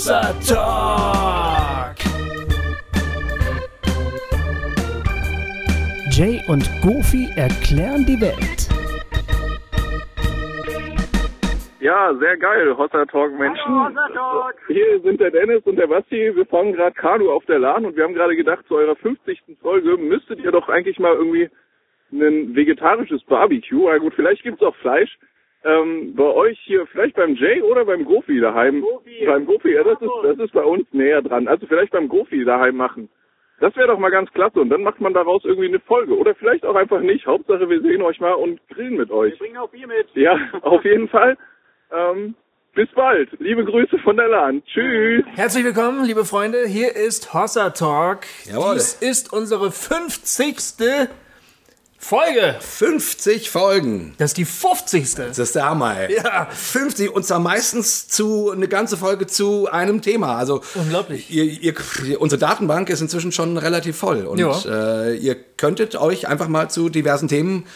Hossa Talk. Jay und Goofy erklären die Welt. Ja, sehr geil, Hossa Talk Menschen. Hier sind der Dennis und der Basti. Wir fahren gerade Kanu auf der Lahn und wir haben gerade gedacht, zu eurer 50. Folge müsstet ihr doch eigentlich mal irgendwie ein vegetarisches Barbecue. Na gut, vielleicht gibt's auch Fleisch. Ähm, bei euch hier, vielleicht beim Jay oder beim Gofi daheim. Gofi. Beim Gofi, ja, das ist, das ist bei uns näher dran. Also vielleicht beim Gofi daheim machen. Das wäre doch mal ganz klasse und dann macht man daraus irgendwie eine Folge. Oder vielleicht auch einfach nicht. Hauptsache, wir sehen euch mal und grillen mit euch. Bring auch Bier mit. Ja, auf jeden Fall. Ähm, bis bald. Liebe Grüße von der LAN. Tschüss. Herzlich willkommen, liebe Freunde. Hier ist Hossa Talk. Jawohl. Dies ist unsere 50. Folge. 50 Folgen. Das ist die 50. Das ist der Hammer, ey. Ja. 50 und zwar meistens zu eine ganze Folge zu einem Thema. Also Unglaublich. Ihr, ihr, unsere Datenbank ist inzwischen schon relativ voll und äh, ihr könntet euch einfach mal zu diversen Themen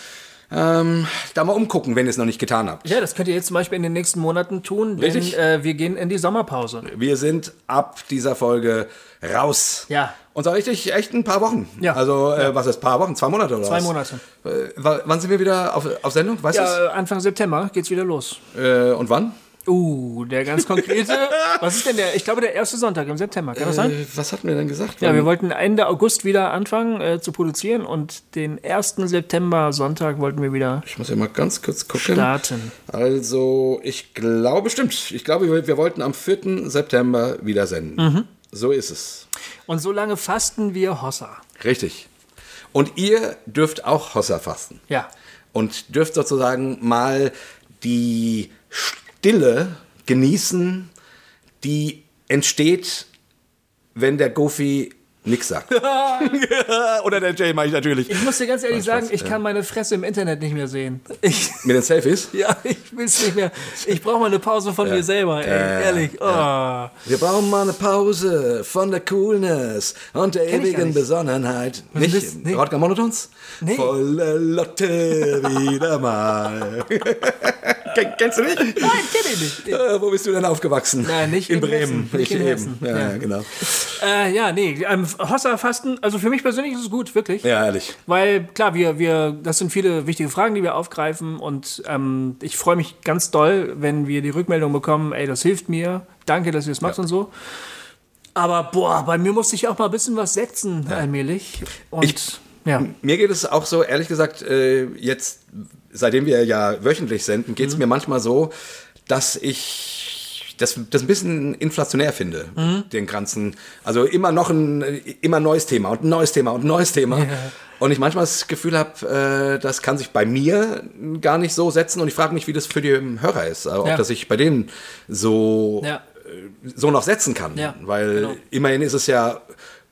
ähm, da mal umgucken, wenn ihr es noch nicht getan habt. Ja, das könnt ihr jetzt zum Beispiel in den nächsten Monaten tun, denn äh, wir gehen in die Sommerpause. Wir sind ab dieser Folge raus. Ja. Und zwar richtig echt ein paar Wochen. Ja. Also, äh, was ist, paar Wochen? Zwei Monate oder Zwei was? Monate. Äh, wa- wann sind wir wieder auf, auf Sendung? Weißt Ja, äh, Anfang September geht's wieder los. Äh, und wann? Uh, der ganz konkrete. was ist denn der? Ich glaube, der erste Sonntag im September. Kann das sein? Äh, was hatten wir denn gesagt? Ja, wir wollten Ende August wieder anfangen äh, zu produzieren und den 1. September Sonntag wollten wir wieder Ich muss ja mal ganz kurz gucken. starten. Also, ich glaube, stimmt. Ich glaube, wir, wir wollten am 4. September wieder senden. Mhm. So ist es. Und so lange fasten wir Hossa. Richtig. Und ihr dürft auch Hossa fasten. Ja. Und dürft sozusagen mal die Stille genießen, die entsteht, wenn der Goofy nix sagt. Oder der Jay mache ich natürlich. Ich muss dir ganz ehrlich sagen, ich kann meine Fresse im Internet nicht mehr sehen. Ich, Mit den Selfies. ja, ich will's nicht mehr. Ich brauche mal eine Pause von mir selber, ey. Ehrlich. Oh. Wir brauchen mal eine Pause von der Coolness und der Kenn ich gar ewigen nicht. Besonnenheit. Nicht? nee. Rodger Monotons? Nee. Volle Lotte wieder mal. Ken, kennst du nicht? Nein, kenn ich nicht. Äh, wo bist du denn aufgewachsen? Nein, nicht in in Bremen. Hessen, nicht in eben. Hessen. Ja, Ja. ja, genau. Äh, ja, nee, ähm, Hossa-Fasten, also für mich persönlich ist es gut, wirklich. Ja, ehrlich. Weil klar, wir, wir, das sind viele wichtige Fragen, die wir aufgreifen und ähm, ich freue mich ganz doll, wenn wir die Rückmeldung bekommen, ey, das hilft mir, danke, dass ihr es macht und so. Aber boah, bei mir musste ich auch mal ein bisschen was setzen, allmählich. Und Ich- ja. Mir geht es auch so, ehrlich gesagt, äh, jetzt, seitdem wir ja wöchentlich senden, geht es mir manchmal so, dass ich das, das ein bisschen inflationär finde, den ganzen, also immer noch ein immer neues Thema und ein neues Thema und ein neues Thema. Und ich manchmal das Gefühl habe, äh, das kann sich bei mir gar nicht so setzen und ich frage mich, wie das für die Hörer ist, ob Ja. das sich bei denen so Ja. so noch setzen kann. Ja, Weil genau. immerhin ist es ja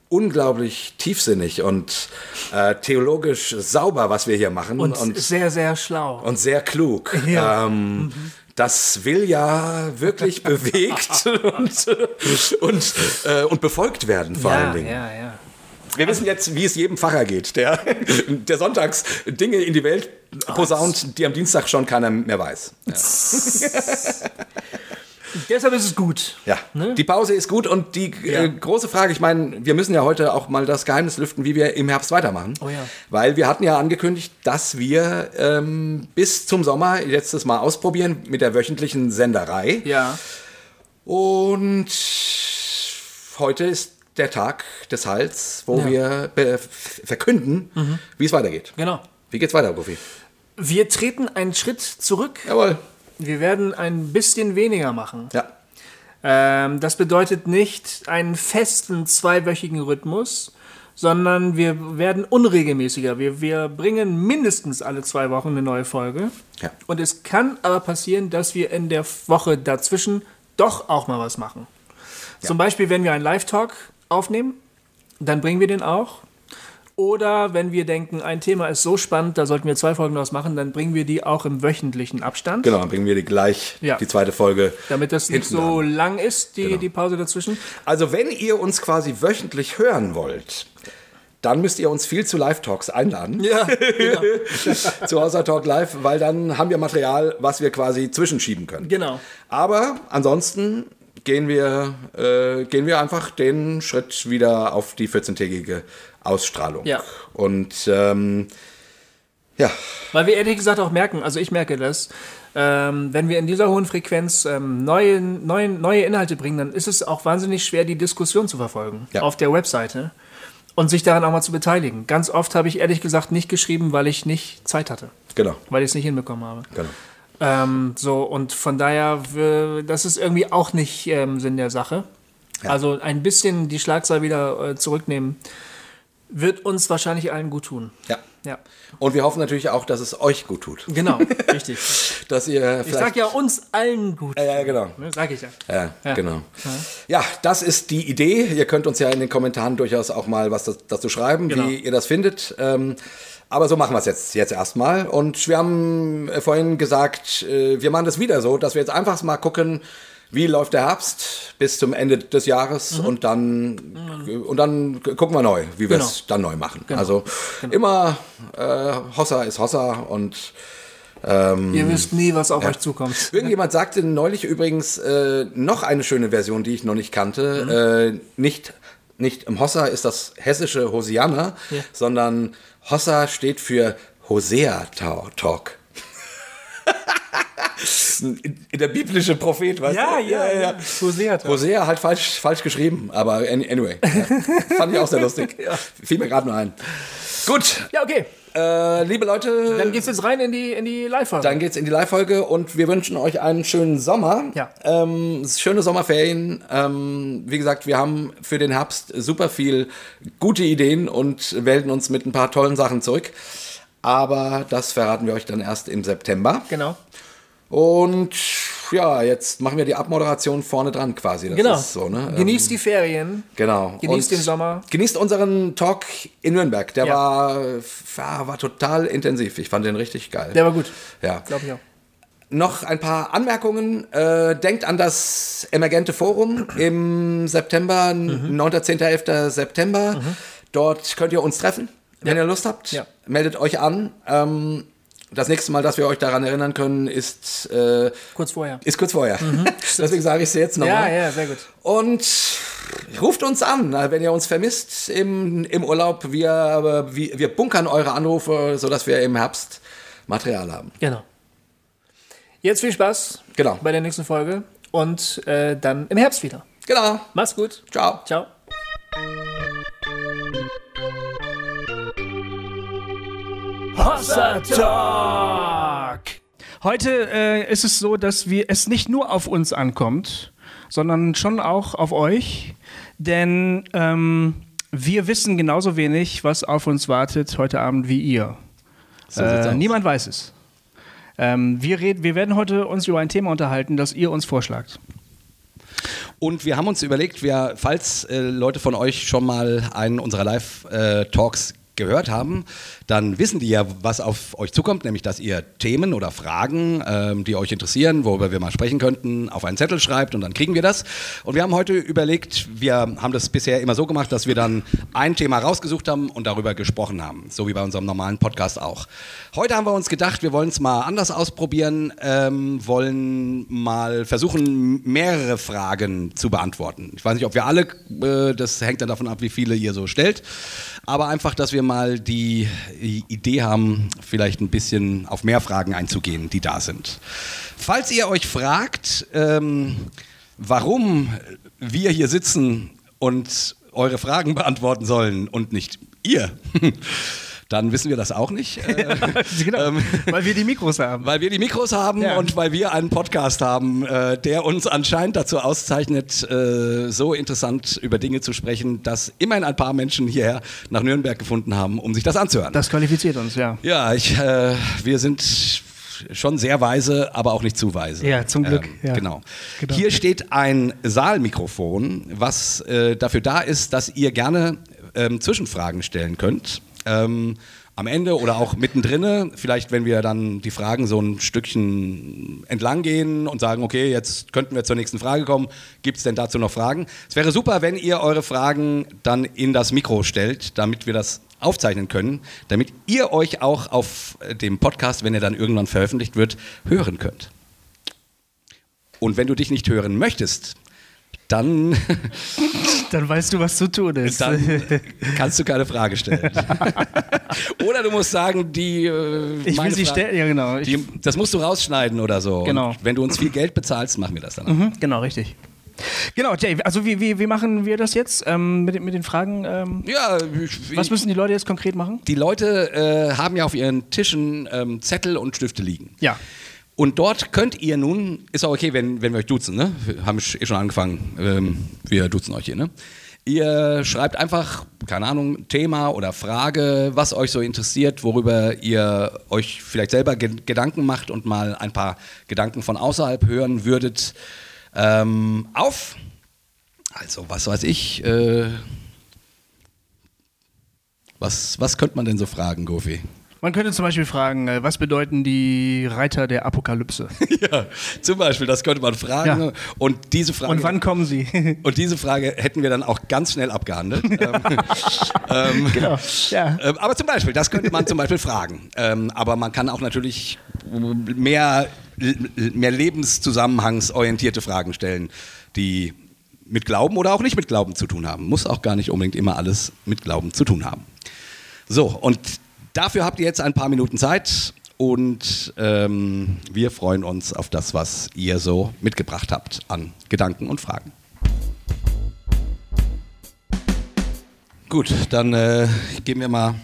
unglaublich tiefsinnig und äh, theologisch sauber, was wir hier machen. Und, Und, und, sehr, sehr schlau. sehr klug. Ja. Ähm, Das will ja wirklich bewegt und, und, äh, und befolgt werden, vor ja, allen Dingen. ja, ja. Wir wissen jetzt, wie es jedem Pfarrer geht, der, der sonntags Dinge in die Welt posaunt, die am Dienstag schon keiner mehr weiß. Ja. Deshalb ist es gut. Ja, die Pause ist gut und die Ja. äh, große Frage, ich meine, wir müssen ja heute auch mal das Geheimnis lüften, wie wir im Herbst weitermachen. Oh ja. Weil wir hatten ja angekündigt, dass wir ähm, bis zum Sommer jetzt das mal ausprobieren mit der wöchentlichen Senderei. Ja. Und heute ist der Tag des Heils, wo Ja. Mhm. wir verkünden, wie es weitergeht. Genau. Wie geht's weiter, Goofy? Wir treten einen Schritt zurück. Jawohl. Wir werden ein bisschen weniger machen. Ja. Ähm, das bedeutet nicht einen festen zweiwöchigen Rhythmus, sondern wir werden unregelmäßiger. Wir, wir bringen mindestens alle zwei Wochen eine neue Folge. Ja. Und es kann aber passieren, dass wir in der Woche dazwischen doch auch mal was machen. Zum Beispiel, wenn wir einen Live-Talk aufnehmen, dann bringen wir den auch. Oder wenn wir denken, ein Thema ist so spannend, da sollten wir zwei Folgen daraus machen, dann bringen wir die auch im wöchentlichen Abstand. Genau, dann bringen wir die gleich Ja. die zweite Folge. Damit das nicht so dran. lang ist, die, Genau. die Pause dazwischen. Also wenn ihr uns quasi wöchentlich hören wollt, dann müsst ihr uns viel zu Live-Talks einladen. Ja, genau. zu Außer Talk Live, weil dann haben wir Material, was wir quasi zwischenschieben können. Genau. Aber ansonsten gehen wir, äh, gehen wir einfach den Schritt wieder auf die 14-tägige Ausstrahlung. Ja. Und ähm, ja. Weil wir ehrlich gesagt auch merken, also ich merke das, ähm, wenn wir in dieser hohen Frequenz ähm, neue, neue, neue Inhalte bringen, dann ist es auch wahnsinnig schwer, die Diskussion zu verfolgen Ja. auf der Webseite und sich daran auch mal zu beteiligen. Ganz oft habe ich ehrlich gesagt nicht geschrieben, weil ich nicht Zeit hatte, Genau. weil ich es nicht hinbekommen habe. genau. Ähm, so, und von daher, das ist irgendwie auch nicht ähm, Sinn der Sache. Also ein bisschen die Schlagzahl wieder äh, zurücknehmen, wird uns wahrscheinlich allen gut tun. Ja. Ja, Und wir hoffen natürlich auch, dass es euch gut tut. genau, richtig. Dass ihr Ich sag ja uns allen gut. ja, ja, genau. Ne, sag ich ja. Ja, Ja. genau. Ja, das ist die Idee. Ihr könnt uns ja in den Kommentaren durchaus auch mal was dazu schreiben, Genau. wie ihr das findet. Ähm, aber so machen wir es jetzt, jetzt erstmal. Und wir haben äh, vorhin gesagt, äh, wir machen das wieder so, dass wir jetzt einfach mal gucken, wie läuft der Herbst bis zum Ende des Jahres Mhm. und dann und dann gucken wir neu, wie wir Genau. es dann neu machen. Also immer äh, Hossa ist Hossa und ähm, Ihr wisst nie, was auf euch zukommt. Irgendjemand sagte neulich übrigens äh, noch eine schöne Version, die ich noch nicht kannte. Äh, nicht, nicht im Hossa ist das hessische Hosianna, Ja. sondern Hossa steht für Hosea Ta- Talk. Der biblische Prophet, weißt du? Hosea. Hosea halt falsch, falsch geschrieben, aber an- anyway. Ja. Fand ich auch sehr lustig. Fiel mir gerade nur ein. Gut, Ja, okay. Äh, liebe Leute, Dann geht's jetzt rein in die, in die Live-Folge. dann geht's in die Live-Folge und wir wünschen euch einen schönen Sommer. Ja. Ähm, schöne Sommerferien. Ähm, wie gesagt, wir haben für den Herbst super viel gute Ideen und melden uns mit ein paar tollen Sachen zurück. Aber das verraten wir euch dann erst im September. Genau. Und ja, jetzt machen wir die Abmoderation vorne dran quasi. Das Genau. ist so, ne? Genießt die Ferien. Genau. Genießt Und den Sommer. Genießt unseren Talk in Nürnberg. Der Ja. war, war, war total intensiv. Ich fand den richtig geil. Der war gut. ja. Glaube ich auch. Noch ein paar Anmerkungen. Äh, denkt an das Emergente Forum im September, Mhm. 9., 10., 11. September. Dort könnt ihr uns treffen, wenn ihr Lust habt. Ja. Meldet euch an. Ähm, das nächste Mal, dass wir euch daran erinnern können, ist, äh, Kurz vorher. ist kurz vorher. Deswegen sage ich es jetzt Mhm. Ja, nochmal. ja, sehr gut. Und ruft uns an, wenn ihr uns vermisst im, im Urlaub. Wir, wir, wir bunkern eure Anrufe, sodass wir im Herbst Material haben. Genau. Jetzt viel Spaß Genau. bei der nächsten Folge und äh, dann im Herbst wieder. Genau. Mach's gut. Ciao. Ciao. Hossa Talk! Heute äh, ist es so, dass wir es nicht nur auf uns ankommt, sondern schon auch auf euch, denn ähm, wir wissen genauso wenig, was auf uns wartet heute Abend wie ihr. So äh, niemand weiß es. Ähm, wir, red, wir werden heute uns über ein Thema unterhalten, das ihr uns vorschlagt. Und wir haben uns überlegt, wir, falls äh, Leute von euch schon mal einen unserer Live-Talks gehört haben, dann wissen die ja, was auf euch zukommt, nämlich dass ihr Themen oder Fragen, ähm, die euch interessieren, worüber wir mal sprechen könnten, auf einen Zettel schreibt und dann kriegen wir das. Und wir haben heute überlegt, wir haben das bisher immer so gemacht, dass wir dann ein Thema rausgesucht haben und darüber gesprochen haben, so wie bei unserem normalen Podcast auch. Heute haben wir uns gedacht, wir wollen es mal anders ausprobieren, ähm, wollen mal versuchen, mehrere Fragen zu beantworten. Ich weiß nicht, ob wir alle, äh, das hängt dann davon ab, wie viele ihr so stellt, aber einfach, dass wir mal die Idee haben, vielleicht ein bisschen auf mehr Fragen einzugehen, die da sind. Falls ihr euch fragt, ähm, warum wir hier sitzen und eure Fragen beantworten sollen und nicht ihr, dann wissen wir das auch nicht. Äh, genau, weil wir die Mikros haben. weil wir die Mikros haben Ja. und weil wir einen Podcast haben, äh, der uns anscheinend dazu auszeichnet, äh, so interessant über Dinge zu sprechen, dass immerhin ein paar Menschen hierher nach Nürnberg gefunden haben, um sich das anzuhören. Das qualifiziert uns, ja. ja, ich, äh, wir sind schon sehr weise, aber auch nicht zu weise. Ja, zum Glück, Ähm, ja. Genau. Genau. Hier steht ein Saalmikrofon, was äh, dafür da ist, dass ihr gerne ähm, Zwischenfragen stellen könnt. Ähm, am Ende oder auch mittendrin, vielleicht wenn wir dann die Fragen so ein Stückchen entlang gehen und sagen, okay, jetzt könnten wir zur nächsten Frage kommen, gibt es denn dazu noch Fragen? Es wäre super, wenn ihr eure Fragen dann in das Mikro stellt, damit wir das aufzeichnen können, damit ihr euch auch auf äh, dem Podcast, wenn er dann irgendwann veröffentlicht wird, hören könnt. Und wenn du dich nicht hören möchtest, dann, Dann weißt du, was zu tun ist. dann kannst du keine Frage stellen. oder du musst sagen, die. Äh, ich will sie stellen. Ja, genau. Die, das musst du rausschneiden oder so. Genau. Und wenn du uns viel Geld bezahlst, machen wir das dann. Mhm, genau, richtig. Genau, Jay, also wie, wie, wie machen wir das jetzt ähm, mit, den- mit den Fragen? Ähm, Ja, ich, was müssen die Leute jetzt konkret machen? die Leute äh, haben ja auf ihren Tischen ähm, Zettel und Stifte liegen. Ja. Und dort könnt ihr nun, ist auch okay, wenn, wenn wir euch duzen, ne? Wir haben eh schon angefangen, ähm, wir duzen euch hier, ne? Ihr schreibt einfach, keine Ahnung, Thema oder Frage, was euch so interessiert, worüber ihr euch vielleicht selber ge Gedanken macht und mal ein paar Gedanken von außerhalb hören würdet, ähm, auf. Also, was weiß ich, äh, was, was könnte man denn so fragen, Gofi? Man könnte zum Beispiel fragen, äh, was bedeuten die Reiter der Apokalypse? Ja, zum Beispiel, das könnte man fragen. Ja. Und diese Frage. Und wann kommen sie? Und diese Frage hätten wir dann auch ganz schnell abgehandelt. ähm, ähm, genau. Ja. ähm, aber zum Beispiel, das könnte man zum Beispiel fragen. Ähm, aber man kann auch natürlich mehr, mehr lebenszusammenhangsorientierte Fragen stellen, die mit Glauben oder auch nicht mit Glauben zu tun haben. Muss auch gar nicht unbedingt immer alles mit Glauben zu tun haben. So, und dafür habt ihr jetzt ein paar Minuten Zeit und ähm, wir freuen uns auf das, was ihr so mitgebracht habt an Gedanken und Fragen. Gut, dann äh, gehen wir mal.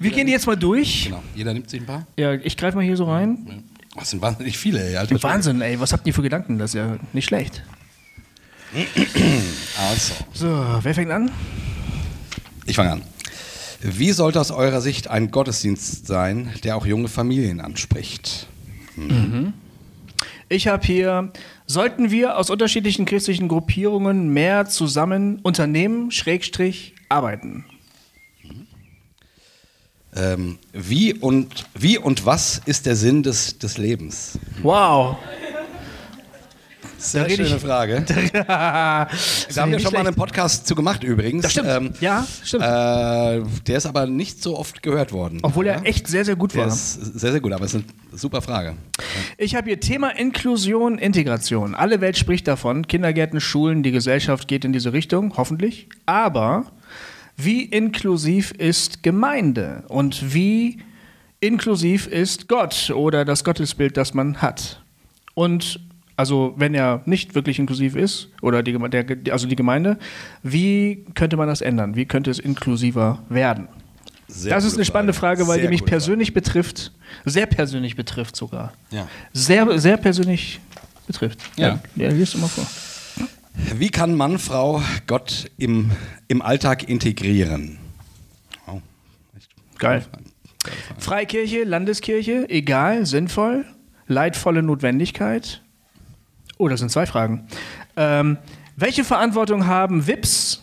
Wir gehen jetzt mal durch. Genau, jeder nimmt sich ein paar. Ja, ich greife mal hier so rein. Das sind wahnsinnig viele. ey, Alter. Wahnsinn, ey, was habt ihr für Gedanken? Das ist ja nicht schlecht. Also, So, wer fängt an? ich fange an. Wie sollte aus eurer Sicht ein Gottesdienst sein, der auch junge Familien anspricht? Ich habe hier, sollten wir aus unterschiedlichen christlichen Gruppierungen mehr zusammen unternehmen, Schrägstrich, arbeiten? Ähm, wie, und, wie und was ist der Sinn des, des Lebens? Wow. Sehr ich- schöne Frage. da haben wir schon mal einen Podcast zu gemacht übrigens. Das stimmt. Ähm, ja, stimmt. Äh, der ist aber nicht so oft gehört worden. Obwohl er echt sehr, sehr gut Der war. sehr, sehr gut, aber es ist eine super Frage. Ich habe hier Thema Inklusion, Integration. Alle Welt spricht davon. Kindergärten, Schulen, die Gesellschaft geht in diese Richtung, hoffentlich. Aber wie inklusiv ist Gemeinde? Und wie inklusiv ist Gott oder das Gottesbild, das man hat? Und also wenn er nicht wirklich inklusiv ist, oder die, der, also die Gemeinde, wie könnte man das ändern? Wie könnte es inklusiver werden? Sehr das ist eine spannende Frage, weil die mich persönlich betrifft. Sehr persönlich betrifft sogar. Ja. Sehr, sehr persönlich betrifft. Ja. Ja, liest du mal vor. Frage. Wie kann Mann, Frau Gott im, im Alltag integrieren? Oh, echt Geil. Frage. Frage. Freikirche, Landeskirche, egal, sinnvoll, leidvolle Notwendigkeit. Oh, das sind zwei Fragen. Ähm, welche Verantwortung haben WIPs,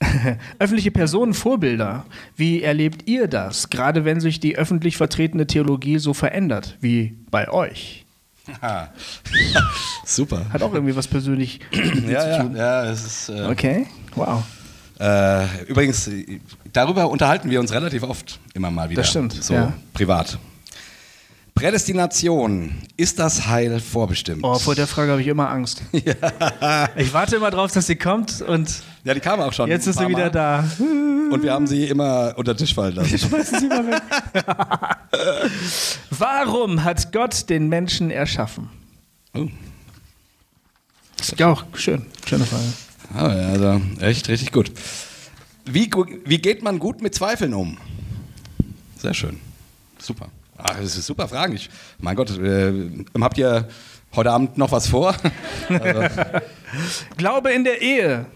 öffentliche Personen, Vorbilder? Wie erlebt ihr das, gerade wenn sich die öffentlich vertretene Theologie so verändert, wie bei euch? Ah. Super. Hat auch irgendwie was persönlich Ja, ja, ja, es ist. Äh, Okay, wow. Äh, übrigens, darüber unterhalten wir uns relativ oft immer mal wieder. Das stimmt, So ja. privat. Prädestination. Ist das Heil vorbestimmt? Oh, vor der Frage habe ich immer Angst. Ich warte immer drauf, dass sie kommt und ja, die kam auch schon. jetzt ist sie wieder da. Und wir haben sie immer unter den Tisch fallen lassen. Schmeißen Sie mal weg. Warum hat Gott den Menschen erschaffen? Oh. Ist ja auch schön. Schöne Frage. Ah, ja, also echt richtig gut. Wie, wie geht man gut mit Zweifeln um? Sehr schön. Super. Ach, das ist super Fragen. Ich, mein Gott, äh, habt ihr heute Abend noch was vor? Glaube in der Ehe.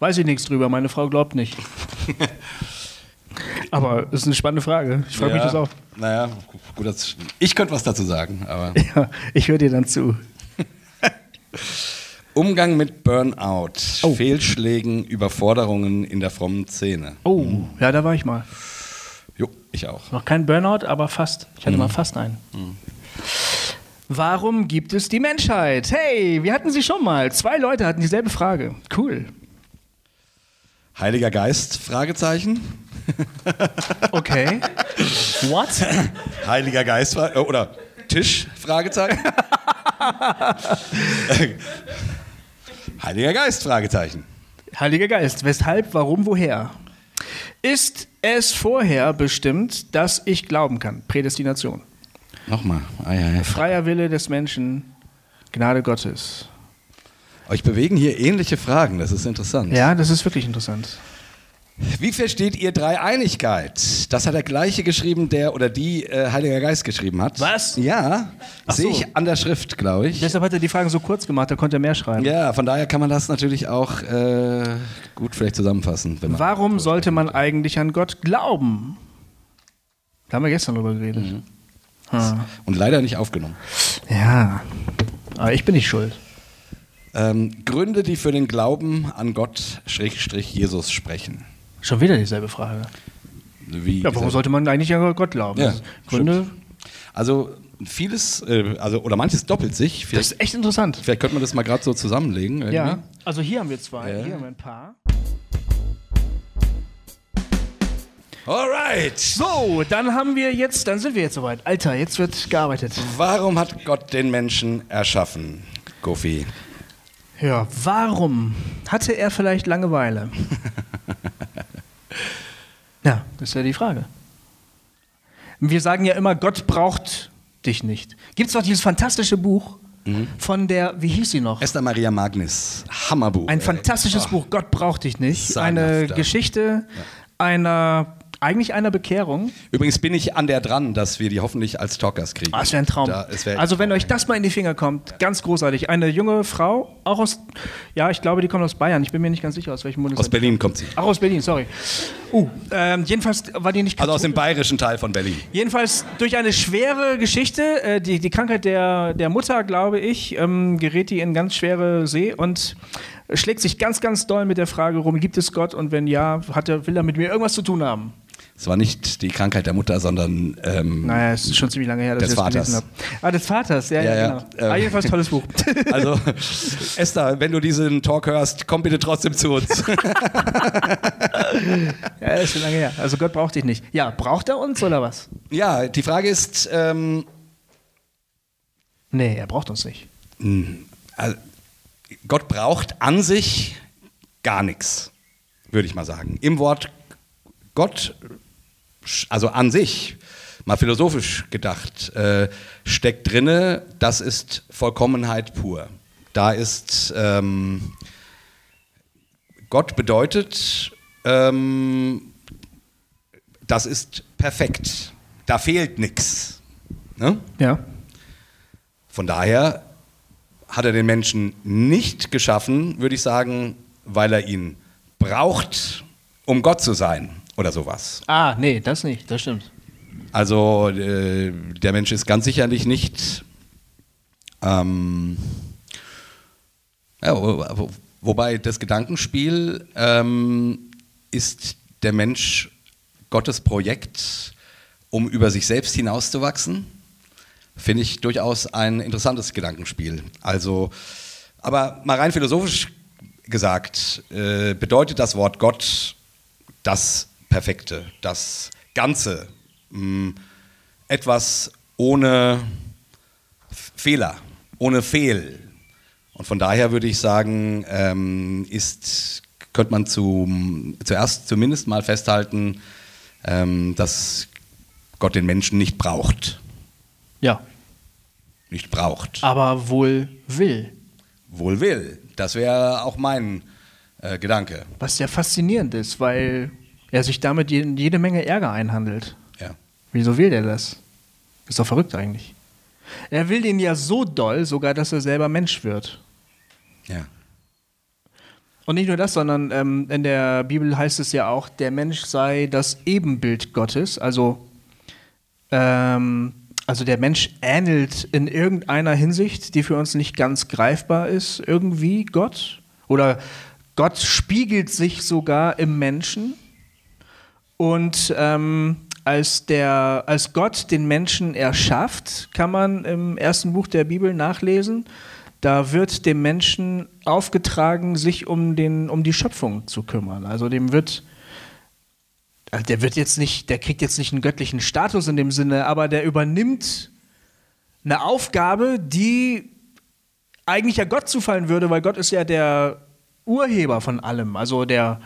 Weiß ich nichts drüber. Meine Frau glaubt nicht. Aber das ist eine spannende Frage. Ich frage mich Ja, das auch. Naja, gut, das, ich könnte was dazu sagen, aber. Ja, ich höre dir dann zu. Umgang mit Burnout, Oh. Fehlschlägen, Überforderungen in der frommen Szene. Oh, ja, da war ich mal. Ich auch. Noch kein Burnout, aber fast. Ich hatte mal fast einen. Warum gibt es die Menschheit? Hey, wir hatten sie schon mal. Zwei Leute hatten dieselbe Frage. Cool. Heiliger Geist? Fragezeichen. Okay. What? Heiliger Geist äh, oder Tisch? Fragezeichen. Heiliger Geist, Fragezeichen. Heiliger Geist, weshalb, warum, woher? Ist es vorher bestimmt, dass ich glauben kann? Prädestination. Nochmal. Ah, ja, ja. Freier Wille des Menschen, Gnade Gottes. Euch bewegen hier ähnliche Fragen, das ist interessant. Ja, das ist wirklich interessant. Wie versteht ihr Dreieinigkeit? Das hat der gleiche geschrieben, der oder die äh, Heiliger Geist geschrieben hat. Was? Ja, Ach sehe so. ich an der Schrift, glaube ich. Deshalb hat er die Fragen so kurz gemacht, da konnte er mehr schreiben. Ja, von daher kann man das natürlich auch äh, gut vielleicht zusammenfassen. Warum sollte man eigentlich an Gott glauben? Da haben wir gestern drüber geredet. Mhm. Und leider nicht aufgenommen. Ja, aber ich bin nicht schuld. Ähm, Gründe, die für den Glauben an Gott, Schrägstrich Jesus sprechen. Schon wieder dieselbe Frage. Wie Ja, warum sollte man eigentlich an Gott glauben? Ja, Gründe, Also vieles, äh, also oder manches doppelt sich. das Vielleicht, ist echt interessant. vielleicht könnte man das mal gerade so zusammenlegen. irgendwie. Ja, also hier haben wir zwei, Ja. hier haben wir ein paar. Alright. So, dann haben wir jetzt, dann sind wir jetzt soweit. Alter, jetzt wird gearbeitet. Warum hat Gott den Menschen erschaffen? Goofy. Ja, warum hatte er vielleicht Langeweile? ja, das ist ja die Frage. Wir sagen ja immer, Gott braucht dich nicht. Gibt es doch dieses fantastische Buch von der, wie hieß sie noch? Esther Maria Magnus. Hammerbuch. Ein ey. fantastisches Oh, Buch, Gott braucht dich nicht. Sagenhaft, Eine ja. Geschichte einer, eigentlich einer Bekehrung. Übrigens bin ich an der dran, dass wir die hoffentlich als Talkers kriegen. Ah, es wäre ein Traum. Da, wär also wenn euch das mal in die Finger kommt, ganz großartig. Eine junge Frau, auch aus, ja, ich glaube, die kommt aus Bayern. Ich bin mir nicht ganz sicher, aus welchem Bundesland. Aus Berlin kommt sie. Ach, aus Berlin, sorry. Uh, ähm, jedenfalls war die nicht Also aus dem bayerischen Teil von Berlin. Jedenfalls durch eine schwere Geschichte, äh, die, die Krankheit der, der Mutter, glaube ich, ähm, gerät die in ganz schwere See und schlägt sich ganz, ganz doll mit der Frage rum, gibt es Gott und wenn ja, hat er, will er mit mir irgendwas zu tun haben? Es war nicht die Krankheit der Mutter, sondern ähm, Naja, es ist schon ziemlich lange her, dass Des ich das Vaters. gelesen habe. Ah, des Vaters, ja, ja, Ja, ja, genau. ähm. ah, jedenfalls tolles Buch. Also, Esther, wenn du diesen Talk hörst, komm bitte trotzdem zu uns. ja, ist schon lange her. Also Gott braucht dich nicht. Ja, braucht er uns oder was? ja, die Frage ist, ähm, Nee, er braucht uns nicht. also, Gott braucht an sich gar nichts, würde ich mal sagen. Im Wort Gott, also an sich, mal philosophisch gedacht, äh, steckt drinne, das ist Vollkommenheit pur. Da ist ähm, Gott bedeutet, ähm, das ist perfekt. Da fehlt nichts. Ne? Ja. Von daher hat er den Menschen nicht geschaffen, würde ich sagen, weil er ihn braucht, um Gott zu sein oder sowas. Ah, nee, das nicht, das stimmt. Also äh, der Mensch ist ganz sicherlich nicht. Ähm, ja, wo, wo, wobei das Gedankenspiel ähm, ist der Mensch Gottes Projekt, um über sich selbst hinauszuwachsen. Finde ich durchaus ein interessantes Gedankenspiel. Also, aber mal rein philosophisch gesagt, äh, bedeutet das Wort Gott das Perfekte, das Ganze, mh, etwas ohne Fehler, ohne Fehl. Und von daher würde ich sagen, ähm, ist, könnte man zum, zuerst zumindest mal festhalten, ähm, dass Gott den Menschen nicht braucht. Ja, Nicht braucht. aber wohl will. Wohl will. Das wäre auch mein äh, Gedanke. Was ja faszinierend ist, weil er sich damit je- jede Menge Ärger einhandelt. Ja. Wieso will der das? Ist doch verrückt eigentlich. Er will den ja so doll, sogar, dass er selber Mensch wird. ja. Und nicht nur das, sondern ähm, in der Bibel heißt es ja auch, der Mensch sei das Ebenbild Gottes. Also, ähm, also der Mensch ähnelt in irgendeiner Hinsicht, die für uns nicht ganz greifbar ist, irgendwie Gott. Oder Gott spiegelt sich sogar im Menschen. Und ähm, als, der, als Gott den Menschen erschafft, kann man im ersten Buch der Bibel nachlesen, da wird dem Menschen aufgetragen, sich um, den, um die Schöpfung zu kümmern. Also dem wird, also der wird jetzt nicht, der kriegt jetzt nicht einen göttlichen Status in dem Sinne, aber der übernimmt eine Aufgabe, die eigentlich ja Gott zufallen würde, weil Gott ist ja der Urheber von allem. Also der,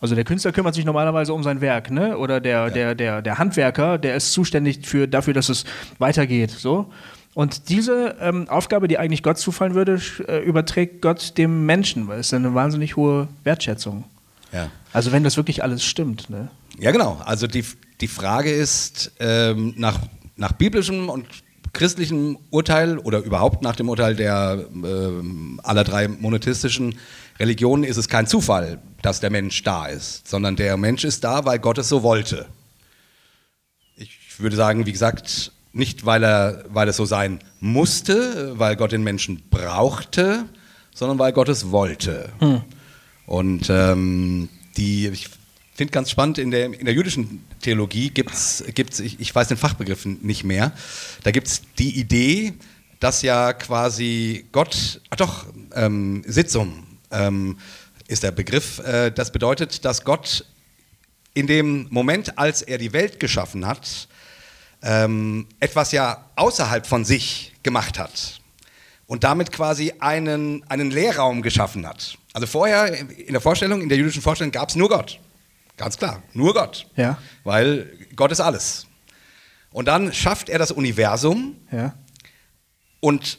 also der Künstler kümmert sich normalerweise um sein Werk, ne? Oder der, ja. der, der, der Handwerker, der ist zuständig für, dafür, dass es weitergeht. So. Und diese ähm, Aufgabe, die eigentlich Gott zufallen würde, äh, überträgt Gott dem Menschen, weil es eine wahnsinnig hohe Wertschätzung. Ja. Also wenn das wirklich alles stimmt. Ne? Ja, genau. Also die, die Frage ist, ähm, nach, nach biblischem und christlichem Urteil oder überhaupt nach dem Urteil der äh, aller drei monotistischen Religionen ist es kein Zufall, dass der Mensch da ist, sondern der Mensch ist da, weil Gott es so wollte. Ich würde sagen, wie gesagt, nicht, weil, er, weil es so sein musste, weil Gott den Menschen brauchte, sondern weil Gott es wollte. Hm. Und ähm, die, ich finde ganz spannend, in der, in der jüdischen Theologie gibt es, ich, ich weiß den Fachbegriff nicht mehr, da gibt es die Idee, dass ja quasi Gott, ach doch, ähm, Sitzung ähm, ist der Begriff, äh, das bedeutet, dass Gott in dem Moment, als er die Welt geschaffen hat, ähm, etwas ja außerhalb von sich gemacht hat und damit quasi einen, einen Lehrraum geschaffen hat. Also vorher in der Vorstellung, in der jüdischen Vorstellung gab es nur Gott. Ganz klar, nur Gott. Ja. Weil Gott ist alles. Und dann schafft er das Universum. Ja. Und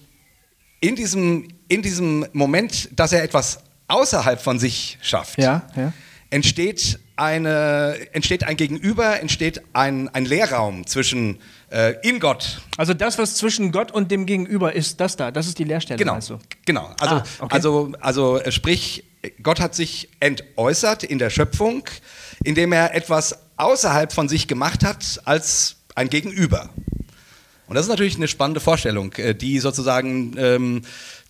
in diesem, in diesem Moment, dass er etwas außerhalb von sich schafft, ja, ja. entsteht eine, entsteht ein Gegenüber, entsteht ein, ein Leerraum zwischen äh, in Gott. Also das, was zwischen Gott und dem Gegenüber ist, das da, das ist die Leerstelle. Genau, du? genau. Also, ah, okay. also, also äh, sprich, Gott hat sich entäußert in der Schöpfung, indem er etwas außerhalb von sich gemacht hat als ein Gegenüber. Und das ist natürlich eine spannende Vorstellung, äh, die sozusagen ähm,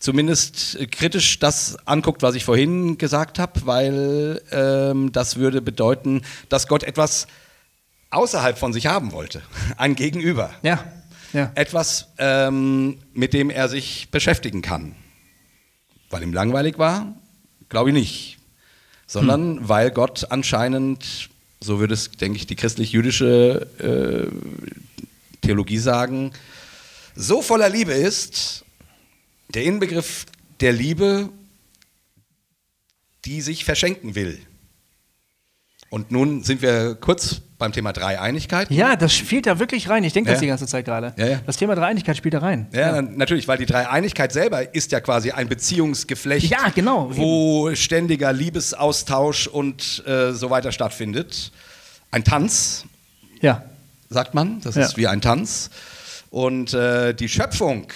zumindest kritisch das anguckt, was ich vorhin gesagt habe, weil ähm, das würde bedeuten, dass Gott etwas außerhalb von sich haben wollte, ein Gegenüber. Ja. ja. Etwas, ähm, mit dem er sich beschäftigen kann. Weil ihm langweilig war? Glaube ich nicht. Sondern hm. weil Gott anscheinend, so würde es, denke ich, die christlich-jüdische äh, Theologie sagen, so voller Liebe ist, der Inbegriff der Liebe, die sich verschenken will. Und nun sind wir kurz beim Thema Dreieinigkeit. Ja, das spielt da wirklich rein. Ich denke ja. das die ganze Zeit gerade. Ja, ja. Das Thema Dreieinigkeit spielt da rein. Ja, natürlich, weil die Dreieinigkeit selber ist ja quasi ein Beziehungsgeflecht, ja, genau. wo ständiger Liebesaustausch und äh, so weiter stattfindet. Ein Tanz, ja. sagt man. Das ist wie ein Tanz. Und äh, die Schöpfung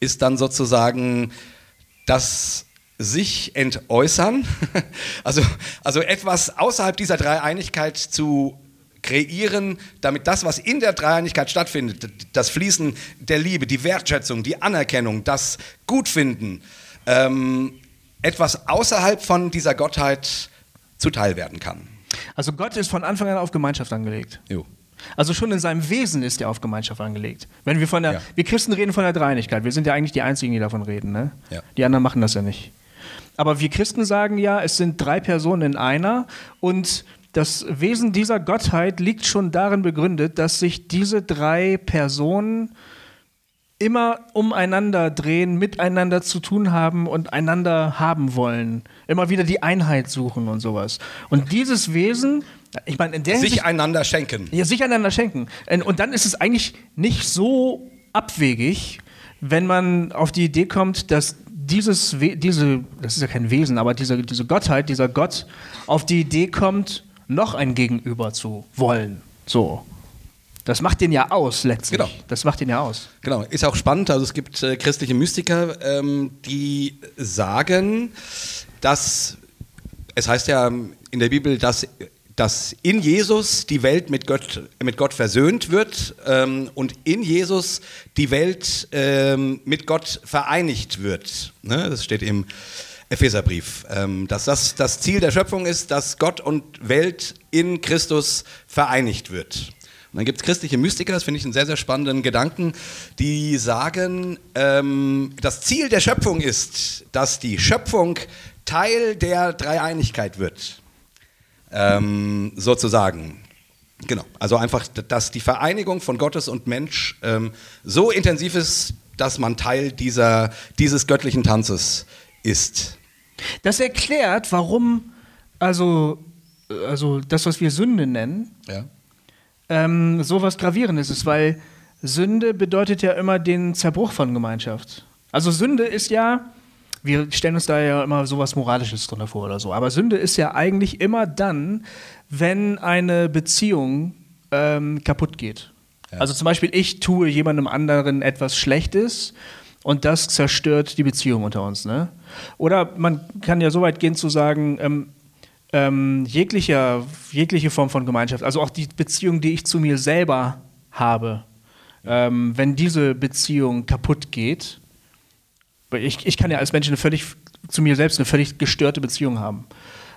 ist dann sozusagen das sich entäußern, also, also etwas außerhalb dieser Dreieinigkeit zu kreieren, damit das, was in der Dreieinigkeit stattfindet, das Fließen der Liebe, die Wertschätzung, die Anerkennung, das Gutfinden, ähm, etwas außerhalb von dieser Gottheit zuteil werden kann. Also Gott ist von Anfang an auf Gemeinschaft angelegt. Jo. Also schon in seinem Wesen ist er auf Gemeinschaft angelegt. Wenn wir von der, ja. wir Christen reden von der Dreieinigkeit, wir sind ja eigentlich die Einzigen, die davon reden. Ne? Ja. Die anderen machen das ja nicht. Aber wir Christen sagen ja, es sind drei Personen in einer und das Wesen dieser Gottheit liegt schon darin begründet, dass sich diese drei Personen immer umeinander drehen, miteinander zu tun haben und einander haben wollen. Immer wieder die Einheit suchen und sowas. Und dieses Wesen ich meine, in der sich Hinsicht, einander schenken. Ja, sich einander schenken. Und dann ist es eigentlich nicht so abwegig, wenn man auf die Idee kommt, dass dieses, diese, das ist ja kein Wesen, aber diese, diese Gottheit, dieser Gott, auf die Idee kommt, noch ein Gegenüber zu wollen. So. Das macht den ja aus, letztlich. Genau. Das macht den ja aus. Genau. Ist auch spannend. Also es gibt äh, christliche Mystiker, ähm, die sagen, dass es heißt ja in der Bibel, dass dass in Jesus die Welt mit Gott, mit Gott versöhnt wird ähm, und in Jesus die Welt ähm, mit Gott vereinigt wird. Ne? Das steht im Epheserbrief. Ähm, dass das das Ziel der Schöpfung ist, dass Gott und Welt in Christus vereinigt wird. Und dann gibt es christliche Mystiker, das finde ich einen sehr, sehr spannenden Gedanken, die sagen, ähm, das Ziel der Schöpfung ist, dass die Schöpfung Teil der Dreieinigkeit wird ähm, sozusagen. Genau, also einfach, dass die Vereinigung von Gottes und Mensch ähm, so intensiv ist, dass man Teil dieser, dieses göttlichen Tanzes ist. Das erklärt, warum, also, also das, was wir Sünde nennen, Ja. ähm, sowas Gravierendes ist, weil Sünde bedeutet ja immer den Zerbruch von Gemeinschaft. Also Sünde ist ja, wir stellen uns da ja immer sowas Moralisches drunter vor oder so, aber Sünde ist ja eigentlich immer dann, wenn eine Beziehung ähm, kaputt geht. Also zum Beispiel, ich tue jemandem anderen etwas Schlechtes und das zerstört die Beziehung unter uns. Ne? Oder man kann ja so weit gehen zu sagen, ähm, ähm, jeglicher, jegliche Form von Gemeinschaft, also auch die Beziehung, die ich zu mir selber habe, ähm, wenn diese Beziehung kaputt geht, ich, ich kann ja als Mensch eine völlig, zu mir selbst eine völlig gestörte Beziehung haben.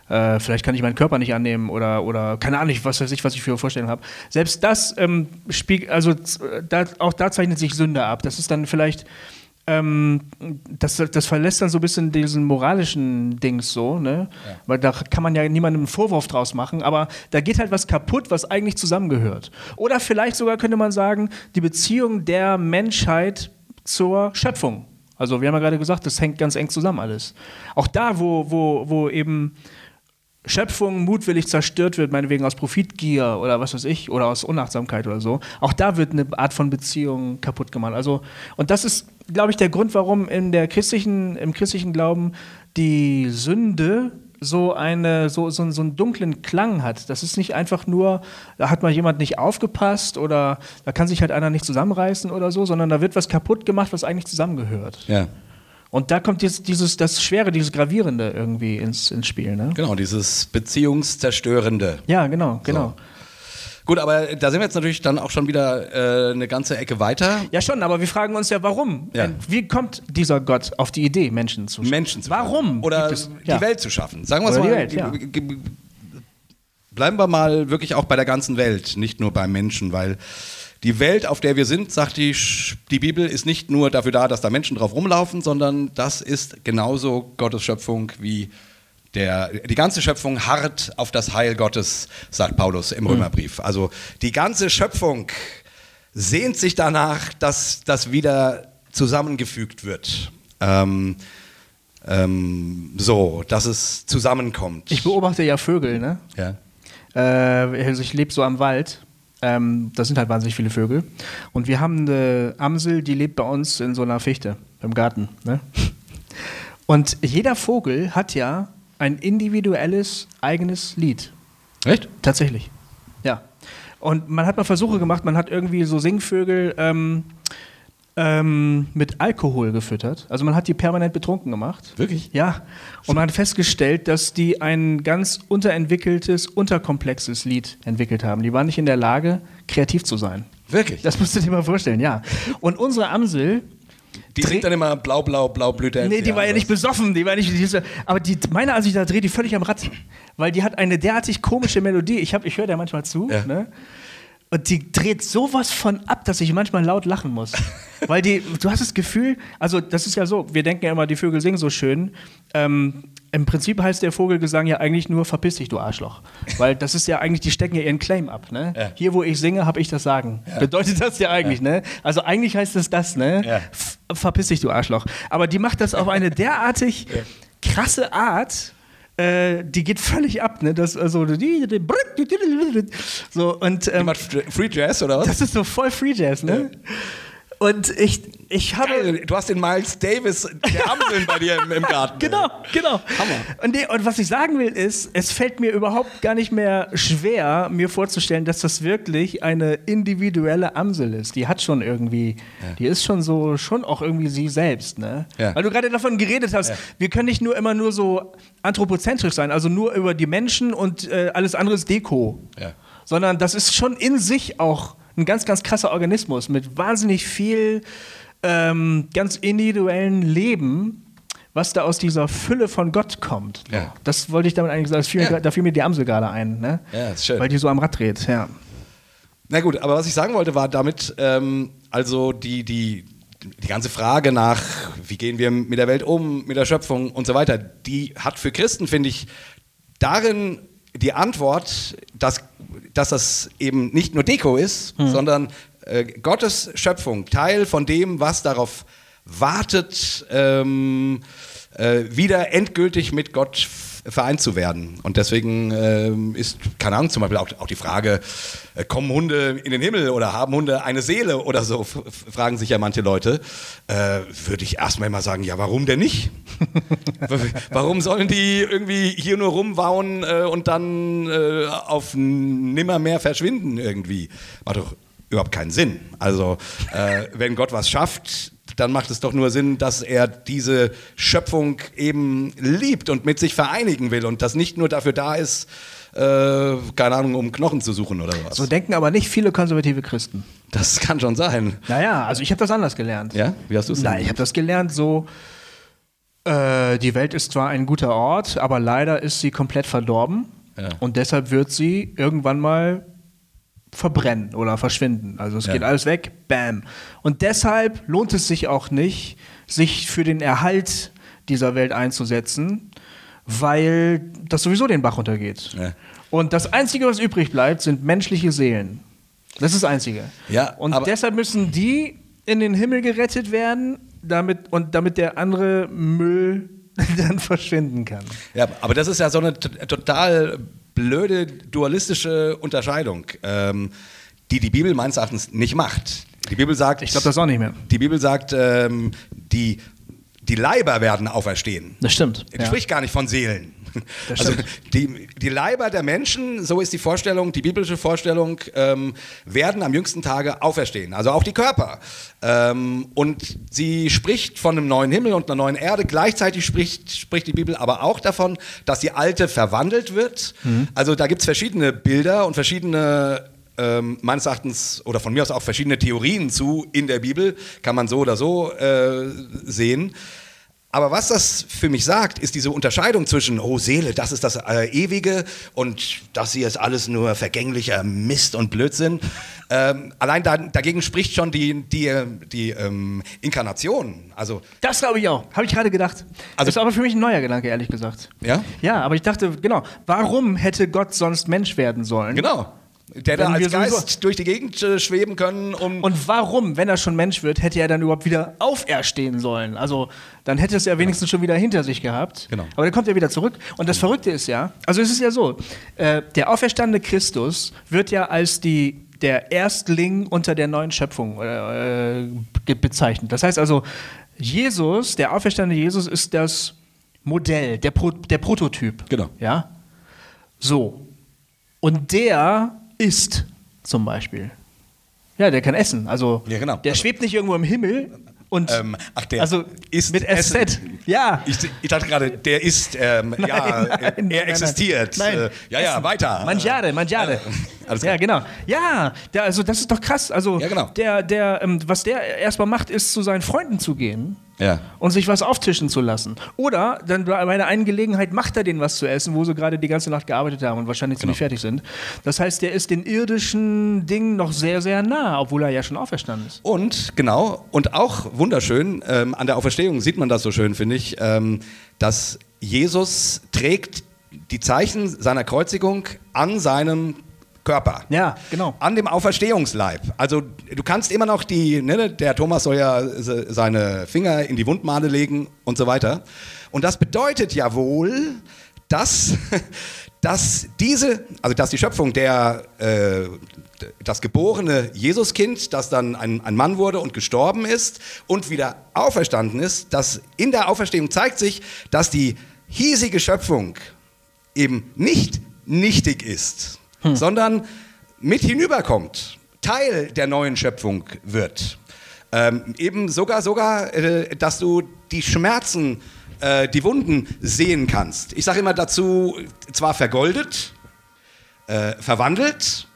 Äh, vielleicht kann ich meinen Körper nicht annehmen oder, oder keine Ahnung, was weiß ich, was ich für Vorstellungen habe. Selbst das ähm, spiegelt, also da, auch da zeichnet sich Sünde ab. Das ist dann vielleicht, ähm, das, das verlässt dann so ein bisschen diesen moralischen Dings so, ne? Weil da kann man ja niemandem einen Vorwurf draus machen, aber da geht halt was kaputt, was eigentlich zusammengehört. Oder vielleicht sogar könnte man sagen, die Beziehung der Menschheit zur Schöpfung. Also wir haben ja gerade gesagt, das hängt ganz eng zusammen alles. Auch da, wo, wo, wo eben Schöpfung mutwillig zerstört wird, meinetwegen aus Profitgier oder was weiß ich, oder aus Unachtsamkeit oder so, auch da wird eine Art von Beziehung kaputt gemacht. Also, und das ist, glaube ich, der Grund, warum in der christlichen, im christlichen Glauben die Sünde so, eine, so, so, so einen dunklen Klang hat. Das ist nicht einfach nur, da hat mal jemand nicht aufgepasst oder da kann sich halt einer nicht zusammenreißen oder so, sondern da wird was kaputt gemacht, was eigentlich zusammengehört. Ja. Und da kommt jetzt dieses, das Schwere, dieses Gravierende irgendwie ins, ins Spiel. Ne? Genau, dieses Beziehungszerstörende. Ja, genau, genau. Gut, aber da sind wir jetzt natürlich dann auch schon wieder äh, eine ganze Ecke weiter. Ja, schon, aber wir fragen uns ja, warum? Ja. Wie kommt dieser Gott auf die Idee, Menschen zu Menschen zu Warum? schaffen. Oder gibt es- die ja. Welt zu schaffen. Sagen wir es Oder mal. die Welt, ja. Bleiben wir mal wirklich auch bei der ganzen Welt, nicht nur beim Menschen, weil die Welt, auf der wir sind, sagt die, die Bibel, ist nicht nur dafür da, dass da Menschen drauf rumlaufen, sondern das ist genauso Gottes Schöpfung wie der, die ganze Schöpfung harrt auf das Heil Gottes, sagt Paulus im Römerbrief. Also die ganze Schöpfung sehnt sich danach, dass das wieder zusammengefügt wird. Ähm, ähm, so, dass es zusammenkommt. Ich beobachte ja Vögel, ne? ja. Äh, also ich lebe so am Wald. Ähm, da sind halt wahnsinnig viele Vögel. Und wir haben eine Amsel, die lebt bei uns in so einer Fichte im Garten. Ne? Und jeder Vogel hat ja ein individuelles eigenes Lied. Echt? Tatsächlich. Ja. Und man hat mal Versuche gemacht, man hat irgendwie so Singvögel ähm, ähm, mit Alkohol gefüttert. Also man hat die permanent betrunken gemacht. Wirklich? Ja. Und man hat festgestellt, dass die ein ganz unterentwickeltes, unterkomplexes Lied entwickelt haben. Die waren nicht in der Lage, kreativ zu sein. Wirklich? Das musst du dir mal vorstellen, ja. Und unsere Amsel, die sind dann immer blau, blau, blau, Blüte. Nee, die war ja nicht besoffen, die war nicht diese, aber die meine Ansicht, da dreht die völlig am Rad, weil die hat eine derartig komische Melodie. Ich habe ich höre der manchmal zu, Ja. ne? Und die dreht sowas von ab, dass ich manchmal laut lachen muss. Weil die, du hast das Gefühl, also das ist ja so, wir denken ja immer, die Vögel singen so schön. Ähm, Im Prinzip heißt der Vogelgesang ja eigentlich nur verpiss dich, du Arschloch. Weil das ist ja eigentlich, die stecken ja ihren Claim ab. Ne? Ja. Hier, wo ich singe, habe ich das Sagen. Bedeutet das ja eigentlich, ne? Also eigentlich heißt es das, ne? Ja. Verpiss dich, du Arschloch. Aber die macht das auf eine derartig krasse Art. Äh, die geht völlig ab, ne? Das, also, so, und Die ähm, macht Free Jazz oder was? das ist so voll Free Jazz, ne? Und ich, ich habe. Geil, du hast den Miles Davis der Amseln bei dir im, im Garten. Genau, genau. Hammer. Und, nee, und was ich sagen will ist, es fällt mir überhaupt gar nicht mehr schwer, mir vorzustellen, dass das wirklich eine individuelle Amsel ist. Die hat schon irgendwie, die ist schon so, schon auch irgendwie sie selbst, ne? Ja. Weil du gerade davon geredet hast, wir können nicht nur immer nur so anthropozentrisch sein, also nur über die Menschen und äh, alles andere ist Deko. Ja. Sondern das ist schon in sich auch ein ganz, ganz krasser Organismus mit wahnsinnig viel ähm, ganz individuellen Leben, was da aus dieser Fülle von Gott kommt. Ja. Das wollte ich damit eigentlich sagen. Fiel, Ja. Da fiel mir die Amsel gerade ein. Ne? Ja, ist schön. Weil die so am Rad dreht. Ja. Na gut, aber was ich sagen wollte, war damit, ähm, also die, die, die ganze Frage nach, wie gehen wir mit der Welt um, mit der Schöpfung und so weiter, die hat für Christen, finde ich, darin die Antwort, dass, dass das eben nicht nur Deko ist, sondern äh, Gottes Schöpfung, Teil von dem, was darauf wartet, ähm, äh, wieder endgültig mit Gott vereint zu werden. Und deswegen ähm, ist, keine Ahnung, zum Beispiel auch, auch die Frage, äh, kommen Hunde in den Himmel oder haben Hunde eine Seele oder so, fragen sich ja manche Leute. Äh, Würde ich erstmal immer sagen, ja, warum denn nicht? warum sollen die irgendwie hier nur rumwauen äh, und dann äh, auf nimmermehr verschwinden irgendwie? Macht doch überhaupt keinen Sinn. Also, äh, wenn Gott was schafft, dann macht es doch nur Sinn, dass er diese Schöpfung eben liebt und mit sich vereinigen will und das nicht nur dafür da ist, äh, keine Ahnung, um Knochen zu suchen oder was. So denken aber nicht viele konservative Christen. Das kann schon sein. Naja, also ich habe das anders gelernt. Ja? Wie hast du es Nein, ich habe das gelernt so, äh, die Welt ist zwar ein guter Ort, aber leider ist sie komplett verdorben. Ja. Und deshalb wird sie irgendwann mal verbrennen oder verschwinden. Also es ja. geht alles weg, bam. Und deshalb lohnt es sich auch nicht, sich für den Erhalt dieser Welt einzusetzen, weil das sowieso den Bach runtergeht. Ja. Und das Einzige, was übrig bleibt, sind menschliche Seelen. Das ist das Einzige. Ja, und deshalb müssen die in den Himmel gerettet werden, damit, und damit der andere Müll dann verschwinden kann. Ja, aber das ist ja so eine total blöde dualistische Unterscheidung, ähm, die die Bibel meines Erachtens nicht macht. Die Bibel sagt, ich glaube das auch nicht mehr. Die Bibel sagt, ähm, die, die Leiber werden auferstehen. Das stimmt. Er ja. spricht gar nicht von Seelen. Also die, die Leiber der Menschen, so ist die Vorstellung, die biblische Vorstellung, ähm, werden am jüngsten Tage auferstehen. Also auch die Körper. Ähm, und sie spricht von einem neuen Himmel und einer neuen Erde. Gleichzeitig spricht, spricht die Bibel aber auch davon, dass die alte verwandelt wird. Mhm. Also da gibt es verschiedene Bilder und verschiedene ähm, meines Erachtens oder von mir aus auch verschiedene Theorien zu in der Bibel, kann man so oder so äh, sehen. Aber was das für mich sagt, ist diese Unterscheidung zwischen, oh Seele, das ist das äh, Ewige und das hier ist alles nur vergänglicher Mist und Blödsinn. Ähm, allein da, dagegen spricht schon die, die, die ähm, Inkarnation. Also, das glaube ich auch, habe ich gerade gedacht. Also, das ist aber für mich ein neuer Gedanke, ehrlich gesagt. Ja? Ja, aber ich dachte, genau, warum hätte Gott sonst Mensch werden sollen? Genau. Der da als Geist durch die Gegend äh, schweben können, um. Und warum, wenn er schon Mensch wird, hätte er dann überhaupt wieder auferstehen sollen? Also, dann hätte es ja wenigstens genau. schon wieder hinter sich gehabt. Genau. Aber dann kommt er wieder zurück. Und das Verrückte ist ja, also es ist ja so, äh, der auferstandene Christus wird ja als die, der Erstling unter der neuen Schöpfung äh, bezeichnet. Das heißt also, Jesus, der auferstandene Jesus, ist das Modell, der, Pro, der Prototyp. Genau. Ja? So. Und der isst, zum Beispiel. Ja, der kann essen. Also ja, genau. der also, schwebt nicht irgendwo im Himmel und ähm, ach, der also ist mit SZ. Essen. Ja. Ich, ich, dachte gerade, der ist ähm, nein, ja, nein, er existiert. Nein, äh, ja, ja, Essen. weiter. Mangiare, mangiare. ja, genau. Ja, der, also das ist doch krass. Also ja, genau. der, der, ähm, was der erstmal macht, ist zu seinen Freunden zu gehen ja. und sich was auftischen zu lassen. Oder dann bei einer einen Gelegenheit macht er denen was zu essen, wo sie gerade die ganze Nacht gearbeitet haben und wahrscheinlich genau. ziemlich fertig sind. Das heißt, der ist den irdischen Dingen noch sehr, sehr nah, obwohl er ja schon auferstanden ist. Und genau, und auch wunderschön, ähm, an der Auferstehung sieht man das so schön, finde ich, ähm, dass Jesus trägt die Zeichen seiner Kreuzigung an seinem Körper. Ja, genau. An dem Auferstehungsleib. Also du kannst immer noch die, ne, der Thomas soll ja seine Finger in die Wundmale legen und so weiter. Und das bedeutet ja wohl, dass, dass diese, also dass die Schöpfung der, äh, das geborene Jesuskind, das dann ein, ein Mann wurde und gestorben ist und wieder auferstanden ist, dass in der Auferstehung zeigt sich, dass die hiesige Schöpfung eben nicht nichtig ist hm. sondern mit hinüberkommt, Teil der neuen Schöpfung wird. Ähm, eben sogar, sogar, äh, dass du die Schmerzen, äh, die Wunden sehen kannst. Ich sage immer dazu, zwar vergoldet, äh, verwandelt,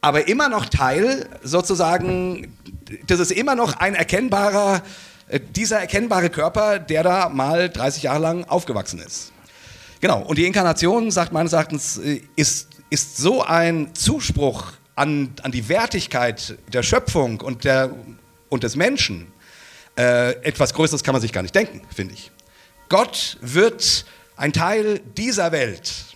aber immer noch Teil sozusagen, das ist immer noch ein erkennbarer, äh, dieser erkennbare Körper, der da mal 30 Jahre lang aufgewachsen ist. Genau, und die Inkarnation, sagt meines Erachtens, äh, ist, ist so ein Zuspruch an, an die Wertigkeit der Schöpfung und, der, und des Menschen. Äh, etwas Größeres kann man sich gar nicht denken, finde ich. Gott wird ein Teil dieser Welt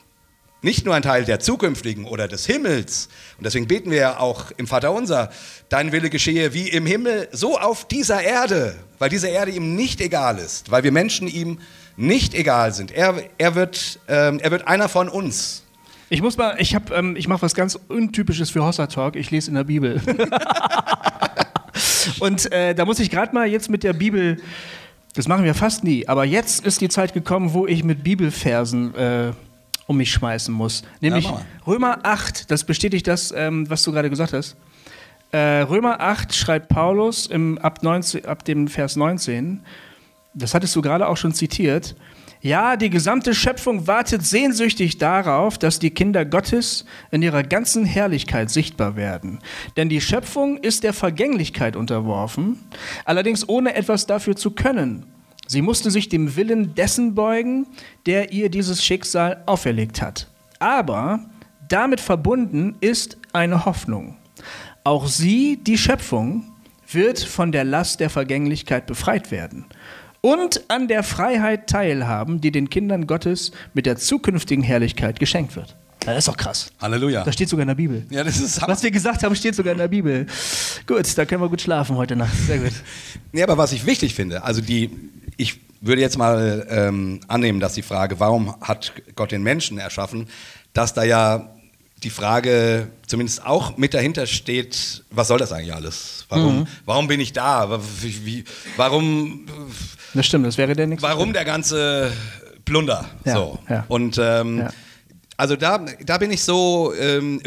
nicht nur ein Teil der zukünftigen oder des Himmels. Und deswegen beten wir ja auch im Vater unser, dein Wille geschehe wie im Himmel, so auf dieser Erde, weil diese Erde ihm nicht egal ist, weil wir Menschen ihm nicht egal sind. Er, er, wird, ähm, er wird einer von uns. Ich muss mal, ich habe, ähm, ich mache was ganz untypisches für Hossa Talk. Ich lese in der Bibel. Und äh, da muss ich gerade mal jetzt mit der Bibel, das machen wir fast nie, aber jetzt ist die Zeit gekommen, wo ich mit Bibelversen äh, um mich schmeißen muss. Nämlich ja, Römer 8, das bestätigt das, ähm, was du gerade gesagt hast. Äh, Römer 8 schreibt Paulus im, ab, 19, ab dem Vers 19, das hattest du gerade auch schon zitiert, ja, die gesamte Schöpfung wartet sehnsüchtig darauf, dass die Kinder Gottes in ihrer ganzen Herrlichkeit sichtbar werden. Denn die Schöpfung ist der Vergänglichkeit unterworfen, allerdings ohne etwas dafür zu können. Sie musste sich dem Willen dessen beugen, der ihr dieses Schicksal auferlegt hat. Aber damit verbunden ist eine Hoffnung. Auch sie, die Schöpfung, wird von der Last der Vergänglichkeit befreit werden und an der Freiheit teilhaben, die den Kindern Gottes mit der zukünftigen Herrlichkeit geschenkt wird. Das ist doch krass. Halleluja. Das steht sogar in der Bibel. Ja, das ist was wir gesagt haben, steht sogar in der Bibel. Gut, da können wir gut schlafen heute Nacht. Sehr gut. nee, aber was ich wichtig finde, also die, ich würde jetzt mal ähm, annehmen, dass die Frage, warum hat Gott den Menschen erschaffen, dass da ja die Frage zumindest auch mit dahinter steht, was soll das eigentlich alles? Warum, mhm. warum bin ich da? Wie, warum das stimmt, das wäre der nächste. Warum der ganze Plunder? Ja, so. Ja. Und ähm, ja. also da, da bin ich so, ähm,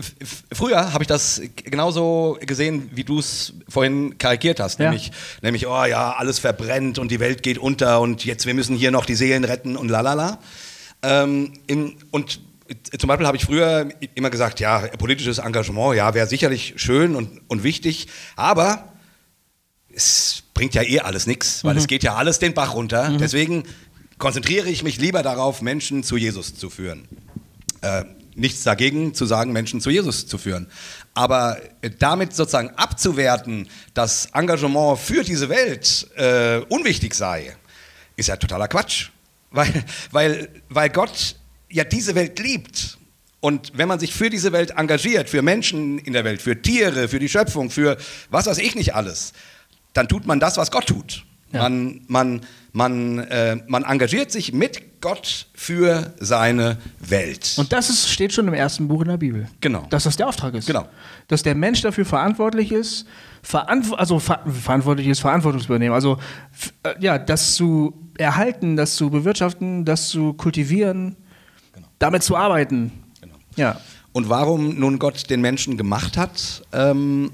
früher habe ich das genauso gesehen, wie du es vorhin karikiert hast. Nämlich, nämlich, oh ja, alles verbrennt und die Welt geht unter und jetzt wir müssen hier noch die Seelen retten und lalala. Ähm, in, und zum Beispiel habe ich früher immer gesagt, ja, politisches Engagement, ja, wäre sicherlich schön und, und wichtig, aber es bringt ja eh alles nichts, weil mhm. es geht ja alles den Bach runter. Mhm. Deswegen konzentriere ich mich lieber darauf, Menschen zu Jesus zu führen. Äh, nichts dagegen zu sagen, Menschen zu Jesus zu führen. Aber damit sozusagen abzuwerten, dass Engagement für diese Welt äh, unwichtig sei, ist ja totaler Quatsch. Weil, weil, weil Gott ja diese Welt liebt. Und wenn man sich für diese Welt engagiert, für Menschen in der Welt, für Tiere, für die Schöpfung, für was weiß ich nicht alles, dann tut man das, was Gott tut. Ja. Man, man, man, äh, man engagiert sich mit Gott für seine Welt. Und das ist, steht schon im ersten Buch in der Bibel. Genau. Dass das der Auftrag ist. Genau. Dass der Mensch dafür verantwortlich ist, verantw also ver verantwortlich ist, Verantwortung zu übernehmen. Also äh, ja, das zu erhalten, das zu bewirtschaften, das zu kultivieren. Damit zu arbeiten. Genau. Ja. Und warum nun Gott den Menschen gemacht hat, ähm,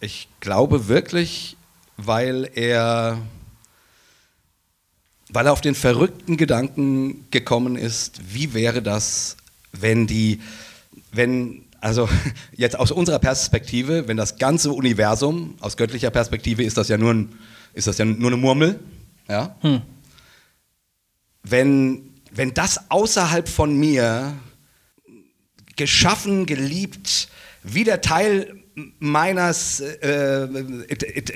ich glaube wirklich, weil er, weil er auf den verrückten Gedanken gekommen ist, wie wäre das, wenn die, wenn, also jetzt aus unserer Perspektive, wenn das ganze Universum, aus göttlicher Perspektive ist das ja nur, ein, ist das ja nur eine Murmel, ja? Hm. Wenn, wenn das außerhalb von mir geschaffen, geliebt, wieder Teil meines äh,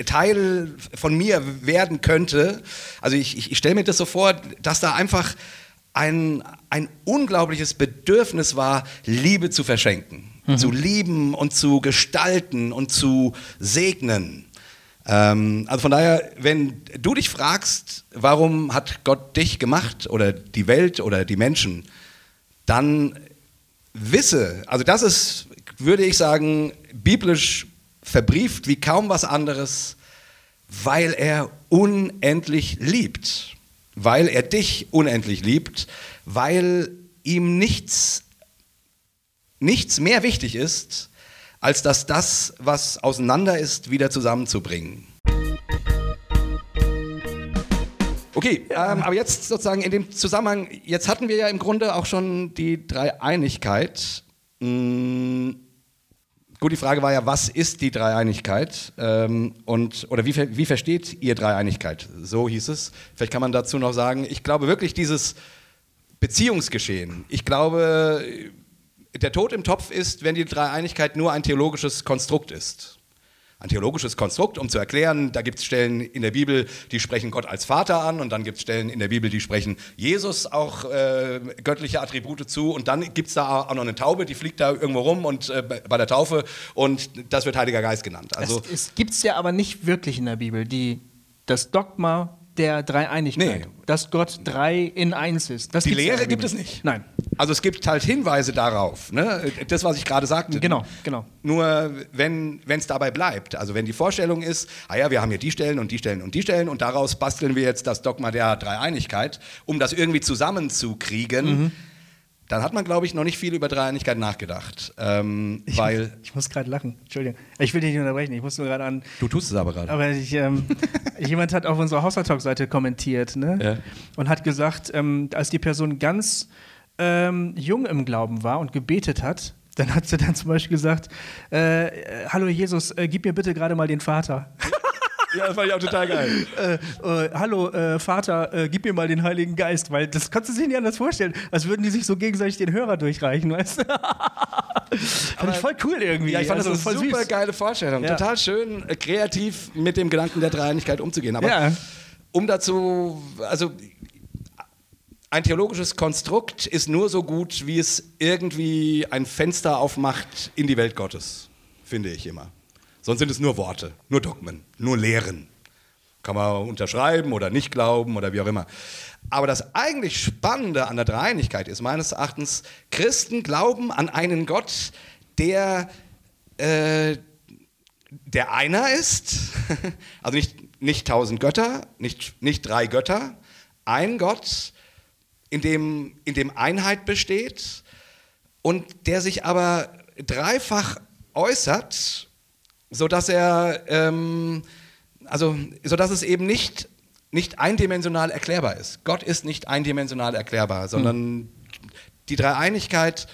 Teil von mir werden könnte. Also ich, ich, ich stelle mir das so vor, dass da einfach ein, ein unglaubliches Bedürfnis war, Liebe zu verschenken, mhm. zu lieben und zu gestalten und zu segnen. Ähm, also von daher, wenn du dich fragst, warum hat Gott dich gemacht oder die Welt oder die Menschen, dann wisse, also das ist würde ich sagen, biblisch verbrieft wie kaum was anderes, weil er unendlich liebt, weil er dich unendlich liebt, weil ihm nichts, nichts mehr wichtig ist, als dass das, was auseinander ist, wieder zusammenzubringen. Okay, ähm, aber jetzt sozusagen in dem Zusammenhang, jetzt hatten wir ja im Grunde auch schon die Dreieinigkeit. Mmh Gut, die Frage war ja, was ist die Dreieinigkeit? Ähm, und, oder wie, wie versteht ihr Dreieinigkeit? So hieß es. Vielleicht kann man dazu noch sagen, ich glaube wirklich dieses Beziehungsgeschehen. Ich glaube, der Tod im Topf ist, wenn die Dreieinigkeit nur ein theologisches Konstrukt ist. ein theologisches Konstrukt, um zu erklären, da gibt es Stellen in der Bibel, die sprechen Gott als Vater an und dann gibt es Stellen in der Bibel, die sprechen Jesus auch äh, göttliche Attribute zu und dann gibt es da auch noch eine Taube, die fliegt da irgendwo rum und äh, bei der Taufe und das wird Heiliger Geist genannt. Also, es, es gibt es ja aber nicht wirklich in der Bibel, die, das Dogma der Dreieinigkeit. Nee. Dass Gott drei in eins ist. Das die Lehre gibt es nicht. Nein. Also es gibt halt Hinweise darauf. Ne? Das, was ich gerade sagte. Genau, genau. Nur wenn es dabei bleibt, also wenn die Vorstellung ist, ah ja, wir haben hier die Stellen und die Stellen und die Stellen und daraus basteln wir jetzt das Dogma der Dreieinigkeit, um das irgendwie zusammenzukriegen. Mhm dann hat man, glaube ich, noch nicht viel über Dreieinigkeit nachgedacht. Ähm, ich, weil ich muss gerade lachen, Entschuldigung. Ich will dich nicht unterbrechen, ich muss nur gerade an. Du tust es aber gerade. Aber ich, ähm, jemand hat auf unserer Haushaltalk-Seite kommentiert ne? Ja. und hat gesagt, ähm, als die Person ganz ähm, jung im Glauben war und gebetet hat, dann hat sie dann zum Beispiel gesagt: äh, Hallo Jesus, äh, gib mir bitte gerade mal den Vater. Ja, das fand ich auch total geil. Äh, äh, hallo, äh, Vater, äh, gib mir mal den Heiligen Geist, weil das kannst du dir nicht anders vorstellen, als würden die sich so gegenseitig den Hörer durchreichen, weißt du? fand ich voll cool irgendwie. Ja, ich fand also, das eine super süß. geile Vorstellung. Ja. Total schön, äh, kreativ mit dem Gedanken der Dreieinigkeit umzugehen. Aber ja. um dazu, also ein theologisches Konstrukt ist nur so gut, wie es irgendwie ein Fenster aufmacht in die Welt Gottes, finde ich immer. Sonst sind es nur Worte, nur Dogmen, nur Lehren. Kann man unterschreiben oder nicht glauben oder wie auch immer. Aber das eigentlich Spannende an der Dreieinigkeit ist meines Erachtens, Christen glauben an einen Gott, der, äh, der einer ist, also nicht, nicht tausend Götter, nicht, nicht drei Götter, ein Gott, in dem, in dem Einheit besteht und der sich aber dreifach äußert sodass er, ähm, also, sodass es eben nicht, nicht eindimensional erklärbar ist. Gott ist nicht eindimensional erklärbar, sondern hm. die Dreieinigkeit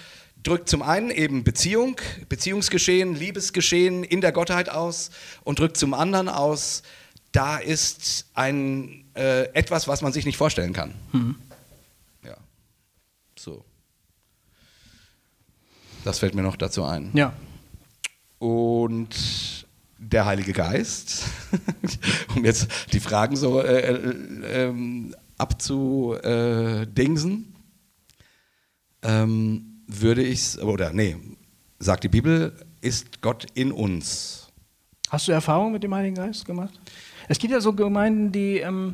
drückt zum einen eben Beziehung, Beziehungsgeschehen, Liebesgeschehen in der Gottheit aus und drückt zum anderen aus, da ist ein äh, etwas, was man sich nicht vorstellen kann. Mhm. Ja, so. Das fällt mir noch dazu ein. Ja. Und der Heilige Geist, um jetzt die Fragen so äh, äh, ähm, abzudingsen, ähm, würde ich, oder nee, sagt die Bibel, ist Gott in uns. Hast du Erfahrung mit dem Heiligen Geist gemacht? Es gibt ja so Gemeinden, die. Ähm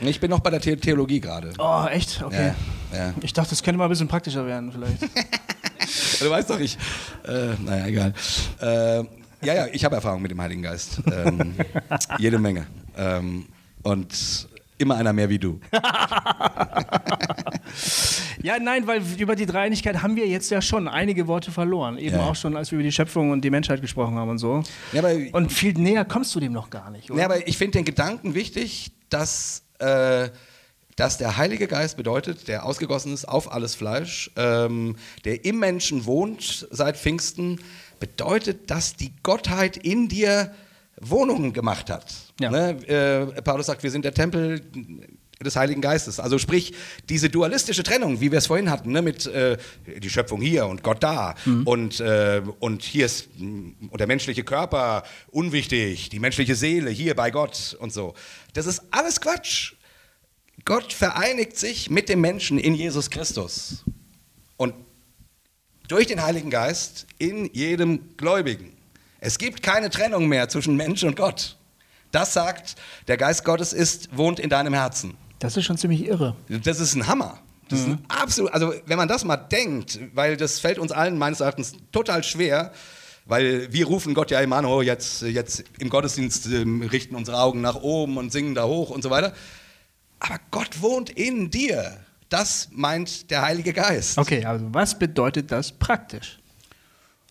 ich bin noch bei der The Theologie gerade. Oh, echt? Okay. Ja, ja. Ich dachte, das könnte mal ein bisschen praktischer werden, vielleicht. du weißt doch, ich. Äh, naja, egal. Äh, ja, ja, ich habe Erfahrung mit dem Heiligen Geist. Ähm, jede Menge. Ähm, und immer einer mehr wie du. ja, nein, weil über die Dreieinigkeit haben wir jetzt ja schon einige Worte verloren. Eben ja. auch schon, als wir über die Schöpfung und die Menschheit gesprochen haben und so. Ja, und viel näher kommst du dem noch gar nicht. Oder? Ja, aber ich finde den Gedanken wichtig, dass. Äh, dass der Heilige Geist bedeutet, der ausgegossen ist auf alles Fleisch, ähm, der im Menschen wohnt seit Pfingsten, bedeutet, dass die Gottheit in dir Wohnungen gemacht hat. Ja. Ne? Äh, Paulus sagt, wir sind der Tempel des Heiligen Geistes. Also sprich, diese dualistische Trennung, wie wir es vorhin hatten, ne, mit äh, die Schöpfung hier und Gott da mhm. und, äh, und hier ist und der menschliche Körper unwichtig, die menschliche Seele hier bei Gott und so. Das ist alles Quatsch. Gott vereinigt sich mit dem Menschen in Jesus Christus und durch den Heiligen Geist in jedem Gläubigen. Es gibt keine Trennung mehr zwischen Mensch und Gott. Das sagt, der Geist Gottes ist, wohnt in deinem Herzen. Das ist schon ziemlich irre. Das ist ein Hammer. Das mhm. ist ein absolut, also wenn man das mal denkt, weil das fällt uns allen meines Erachtens total schwer, weil wir rufen Gott ja immer, oh, jetzt, jetzt im Gottesdienst äh, richten unsere Augen nach oben und singen da hoch und so weiter. Aber Gott wohnt in dir. Das meint der Heilige Geist. Okay, also was bedeutet das praktisch?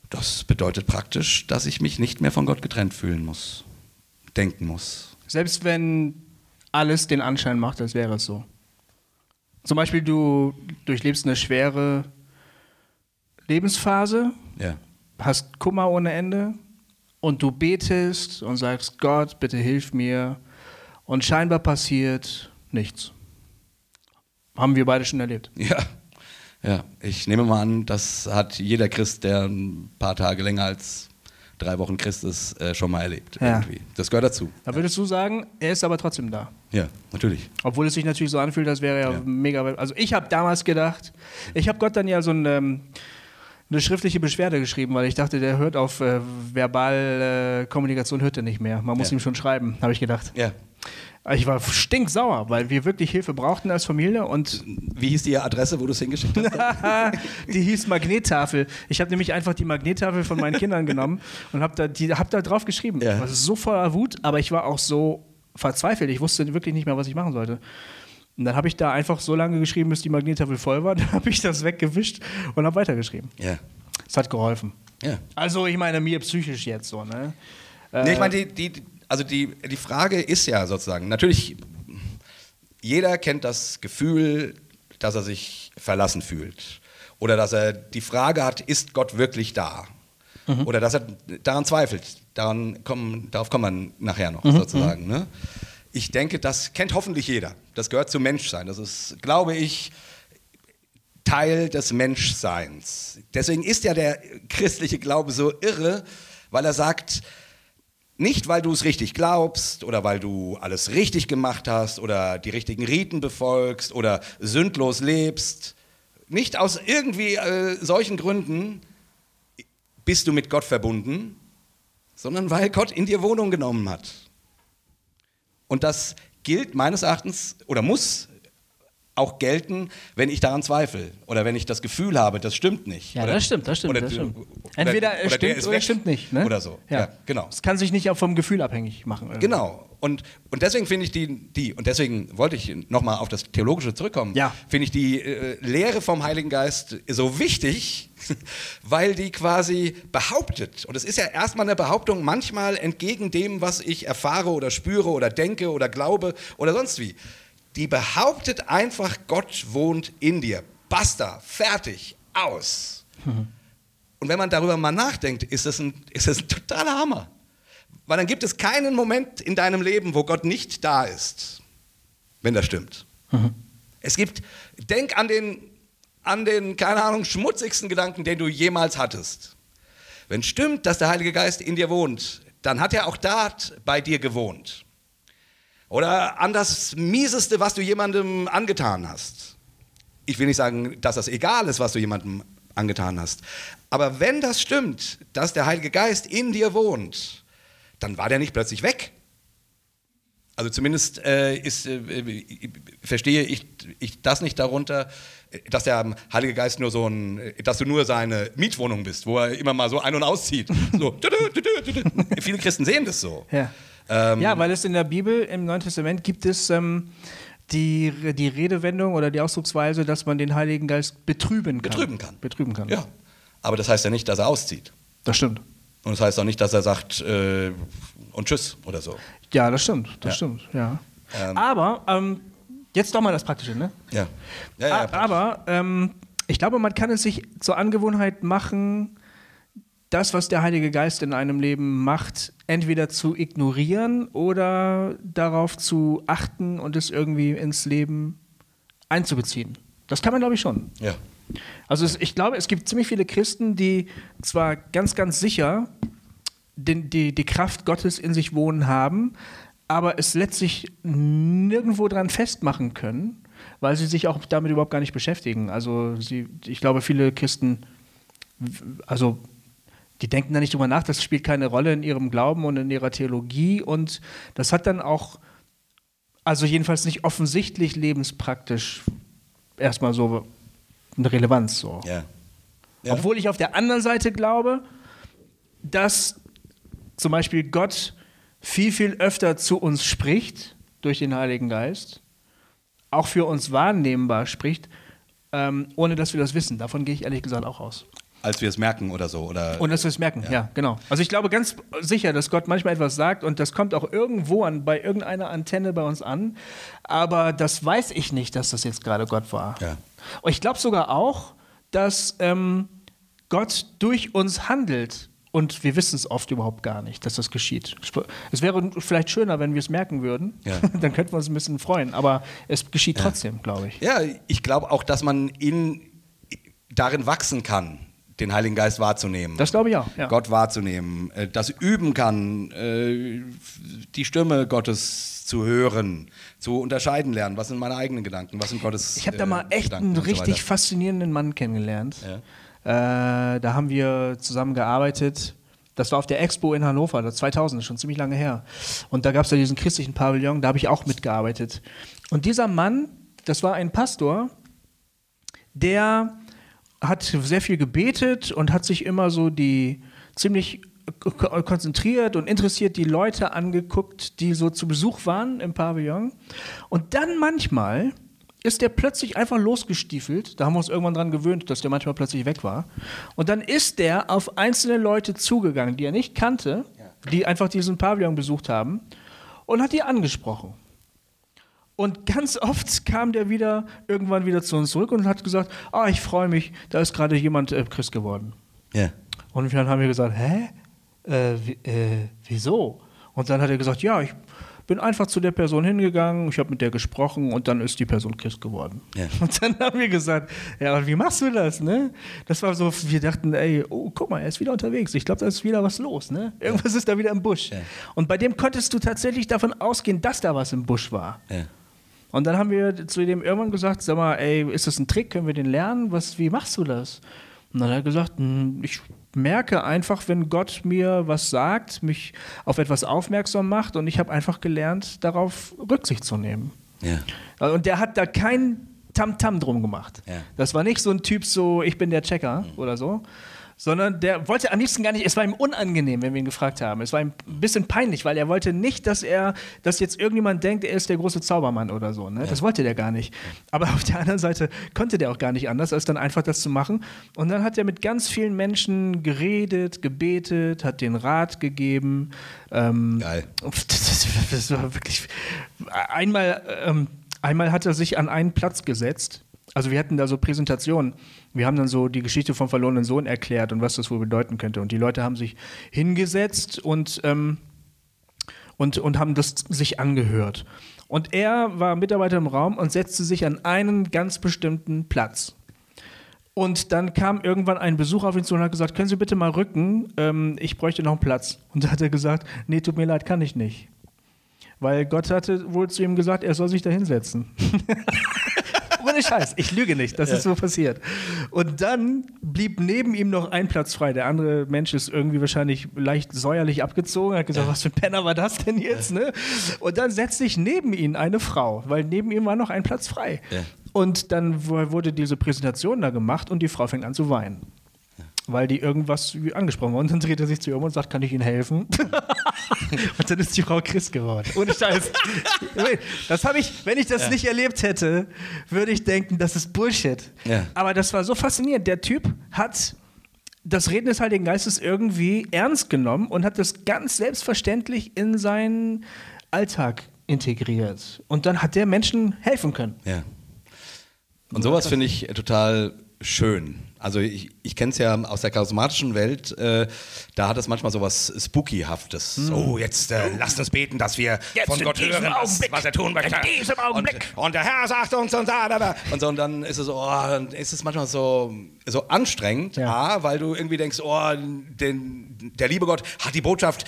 Das bedeutet praktisch, dass ich mich nicht mehr von Gott getrennt fühlen muss, denken muss. Selbst wenn alles den Anschein macht, als wäre es so. Zum Beispiel, du durchlebst eine schwere Lebensphase, ja. hast Kummer ohne Ende und du betest und sagst, Gott, bitte hilf mir. Und scheinbar passiert nichts. Haben wir beide schon erlebt. Ja. Ja, ich nehme mal an, das hat jeder Christ, der ein paar Tage länger als drei Wochen Christus äh, schon mal erlebt. Ja. Irgendwie. Das gehört dazu. Da würdest du sagen, er ist aber trotzdem da. Ja, natürlich. Obwohl es sich natürlich so anfühlt, als wäre er Ja. mega. Also ich habe damals gedacht, ich habe Gott dann ja so ein, ähm, eine schriftliche Beschwerde geschrieben, weil ich dachte, der hört auf äh, verbal äh, Kommunikation hört er nicht mehr. Man muss Ja. ihm schon schreiben, habe ich gedacht. Ja. Ich war stinksauer, weil wir wirklich Hilfe brauchten als Familie und Wie hieß die Adresse, wo du es hingeschickt hast? die hieß Magnettafel. Ich habe nämlich einfach die Magnettafel von meinen Kindern genommen und habe da, die- hab da drauf geschrieben. Ja. Ich war so voller Wut, aber ich war auch so verzweifelt. Ich wusste wirklich nicht mehr, was ich machen sollte. Und dann habe ich da einfach so lange geschrieben, bis die Magnettafel voll war. Dann habe ich das weggewischt und habe weitergeschrieben. ja. Es hat geholfen. Ja. Also ich meine mir psychisch jetzt so, ne? Nee, ich meine, die, die, also die, die Frage ist ja sozusagen, natürlich, jeder kennt das Gefühl, dass er sich verlassen fühlt. Oder dass er die Frage hat, ist Gott wirklich da? Oder dass er daran zweifelt. Daran kommen, darauf kommen wir nachher noch sozusagen. Ne? Ich denke, das kennt hoffentlich jeder. Das gehört zum Menschsein. Das ist, glaube ich, Teil des Menschseins. Deswegen ist ja der christliche Glaube so irre, weil er sagt, nicht weil du es richtig glaubst oder weil du alles richtig gemacht hast oder die richtigen Riten befolgst oder sündlos lebst, nicht aus irgendwie äh, solchen Gründen bist du mit Gott verbunden, sondern weil Gott in dir Wohnung genommen hat. Und das gilt meines Erachtens oder muss auch gelten, wenn ich daran zweifle oder wenn ich das Gefühl habe, das stimmt nicht. Ja, oder, das stimmt, das stimmt, oder, das stimmt. Entweder oder stimmt oder es stimmt nicht, ne? Oder so. Ja, genau. Es kann sich nicht auch vom Gefühl abhängig machen. irgendwie. Genau. Und, und deswegen finde ich die, die, und deswegen wollte ich nochmal auf das Theologische zurückkommen, Ja. finde ich die äh, Lehre vom Heiligen Geist so wichtig, weil die quasi behauptet, und es ist ja erstmal eine Behauptung, manchmal entgegen dem, was ich erfahre oder spüre oder denke oder glaube oder sonst wie. Die behauptet einfach, Gott wohnt in dir. Basta, fertig, aus. Und wenn man darüber mal nachdenkt, ist das ein, ist das ein totaler Hammer. Weil dann gibt es keinen Moment in deinem Leben, wo Gott nicht da ist, wenn das stimmt. Es gibt, denk an den, an den, keine Ahnung, schmutzigsten Gedanken, den du jemals hattest. Wenn stimmt, dass der Heilige Geist in dir wohnt, dann hat er auch dort bei dir gewohnt. Oder an das Mieseste, was du jemandem angetan hast. Ich will nicht sagen, dass das egal ist, was du jemandem angetan hast. Aber wenn das stimmt, dass der Heilige Geist in dir wohnt, dann war der nicht plötzlich weg. Also zumindest äh, ist, äh, verstehe ich, ich das nicht darunter, äh, dass der Heilige Geist nur so ein, äh, dass du nur seine Mietwohnung bist, wo er immer mal so ein- und auszieht. So. Viele Christen sehen das so. Ja. Ähm, ja, weil es in der Bibel, im Neuen Testament, gibt es ähm, die, die Redewendung oder die Ausdrucksweise, dass man den Heiligen Geist betrüben kann. Betrüben kann. Betrüben kann. Ja. Aber das heißt ja nicht, dass er auszieht. Das stimmt. Und das heißt auch nicht, dass er sagt äh, und tschüss oder so. Ja, das stimmt. Das Ja. stimmt, ja. Ähm. aber, ähm, jetzt doch mal das Praktische, ne? Ja. ja, ja aber ähm, ich glaube, man kann es sich zur Angewohnheit machen, das, was der Heilige Geist in einem Leben macht, entweder zu ignorieren oder darauf zu achten und es irgendwie ins Leben einzubeziehen. Das kann man, glaube ich, schon. ja. Also es, ich glaube, es gibt ziemlich viele Christen, die zwar ganz, ganz sicher den, die, die Kraft Gottes in sich wohnen haben, aber es letztlich nirgendwo dran festmachen können, weil sie sich auch damit überhaupt gar nicht beschäftigen. Also sie, ich glaube, viele Christen, also die denken da nicht drüber nach, das spielt keine Rolle in ihrem Glauben und in ihrer Theologie und das hat dann auch, also jedenfalls nicht offensichtlich lebenspraktisch erstmal so eine Relevanz. So. ja. ja. Obwohl ich auf der anderen Seite glaube, dass zum Beispiel Gott viel, viel öfter zu uns spricht durch den Heiligen Geist, auch für uns wahrnehmbar spricht, ähm, ohne dass wir das wissen. Davon gehe ich ehrlich gesagt auch aus. Als wir es merken oder so. Oder Und dass wir es merken, ja. genau. Also ich glaube ganz sicher, dass Gott manchmal etwas sagt und das kommt auch irgendwo an, bei irgendeiner Antenne bei uns an, aber das weiß ich nicht, dass das jetzt gerade Gott war. Ja. Und ich glaube sogar auch, dass ähm, Gott durch uns handelt und wir wissen es oft überhaupt gar nicht, dass das geschieht. Es wäre vielleicht schöner, wenn wir es merken würden, Ja. dann könnten wir uns ein bisschen freuen, aber es geschieht trotzdem, glaube ich. Ja, ich glaube auch, dass man in, darin wachsen kann, den Heiligen Geist wahrzunehmen. Das glaube ich auch. Ja. Gott wahrzunehmen, äh, das üben kann, äh, die Stimme Gottes zu hören, zu unterscheiden lernen. Was sind meine eigenen Gedanken? Was sind Gottes Ich habe da mal echt Gedanken einen so richtig weiter. faszinierenden Mann kennengelernt. Ja. Äh, da haben wir zusammen gearbeitet. Das war auf der Expo in Hannover, das 2000, schon ziemlich lange her. Und da gab es ja diesen christlichen Pavillon, da habe ich auch mitgearbeitet. Und dieser Mann, das war ein Pastor, der hat sehr viel gebetet und hat sich immer so die ziemlich ko- konzentriert und interessiert die Leute angeguckt, die so zu Besuch waren im Pavillon. Und dann manchmal ist der plötzlich einfach losgestiefelt. Da haben wir uns irgendwann dran gewöhnt, dass der manchmal plötzlich weg war. Und dann ist der auf einzelne Leute zugegangen, die er nicht kannte, die einfach diesen Pavillon besucht haben und hat die angesprochen. Und ganz oft kam der wieder irgendwann wieder zu uns zurück und hat gesagt, ah, ich freue mich, da ist gerade jemand äh, Christ geworden. Ja. Und dann haben wir gesagt, hä? Äh, äh, wieso? Und dann hat er gesagt, ja, ich bin einfach zu der Person hingegangen, ich habe mit der gesprochen und dann ist die Person Christ geworden. Ja. Und dann haben wir gesagt, ja, und wie machst du das, ne? Das war so, wir dachten, ey, oh, guck mal, er ist wieder unterwegs. Ich glaube, da ist wieder was los, ne? Irgendwas ist da wieder im Busch. Ja. Und bei dem konntest du tatsächlich davon ausgehen, dass da was im Busch war. Ja. Und dann haben wir zu dem irgendwann gesagt, sag mal, ey, ist das ein Trick? Können wir den lernen? Was, wie machst du das? Und dann hat er gesagt, "Hm, ich merke einfach, wenn Gott mir was sagt, mich auf etwas aufmerksam macht und ich habe einfach gelernt, darauf Rücksicht zu nehmen. Ja. Und der hat da kein Tamtam drum gemacht. Ja. Das war nicht so ein Typ so, ich bin der Checker oder so, sondern der wollte am liebsten gar nicht, es war ihm unangenehm, wenn wir ihn gefragt haben. Es war ihm ein bisschen peinlich, weil er wollte nicht, dass er, dass jetzt irgendjemand denkt, er ist der große Zaubermann oder so. Ne? Das wollte der gar nicht. Aber auf der anderen Seite konnte der auch gar nicht anders, als dann einfach das zu machen. Und dann hat er mit ganz vielen Menschen geredet, gebetet, hat den Rat gegeben. Ähm, Geil. das, das war wirklich. Einmal, ähm, einmal hat er sich an einen Platz gesetzt. Also wir hatten da so Präsentationen. Wir haben dann so die Geschichte vom verlorenen Sohn erklärt und was das wohl bedeuten könnte. Und die Leute haben sich hingesetzt und, ähm, und, und haben das sich angehört. Und er war Mitarbeiter im Raum und setzte sich an einen ganz bestimmten Platz. Und dann kam irgendwann ein Besucher auf ihn zu und hat gesagt, können Sie bitte mal rücken, ähm, ich bräuchte noch einen Platz. Und da hat er gesagt, nee, tut mir leid, kann ich nicht. Weil Gott hatte wohl zu ihm gesagt, er soll sich da hinsetzen. Ohne Scheiß, ich lüge nicht, das ist so passiert. Und dann blieb neben ihm noch ein Platz frei. Der andere Mensch ist irgendwie wahrscheinlich leicht säuerlich abgezogen, hat gesagt, was für ein Penner war das denn jetzt? Ne? Und dann setzte sich neben ihn eine Frau, weil neben ihm war noch ein Platz frei. Ja. Und dann wurde diese Präsentation da gemacht und die Frau fängt an zu weinen. Weil die irgendwas angesprochen war. Und dann dreht er sich zu ihr um und sagt, kann ich Ihnen helfen? und dann ist die Frau Christ geworden. Ohne Scheiß. Das habe ich, wenn ich das nicht erlebt hätte, würde ich denken, das ist Bullshit. Ja. Aber das war so faszinierend. Der Typ hat das Reden des Heiligen Geistes irgendwie ernst genommen und hat das ganz selbstverständlich in seinen Alltag integriert. Und dann hat der Menschen helfen können. Ja. Und sowas finde ich total schön. Also ich, ich kenne es ja aus der charismatischen Welt, äh, da hat es manchmal so was Spooky-haftes. So, jetzt äh, lasst uns beten, dass wir Jetzt von Gott hören, was, Augenblick. was er tun möchte. In diesem Augenblick. Und, und der Herr sagt uns und da, da, da. Und so, und dann ist es so, oh, dann ist es manchmal so, so anstrengend, Ja. A, weil du irgendwie denkst, oh, den, der liebe Gott hat die Botschaft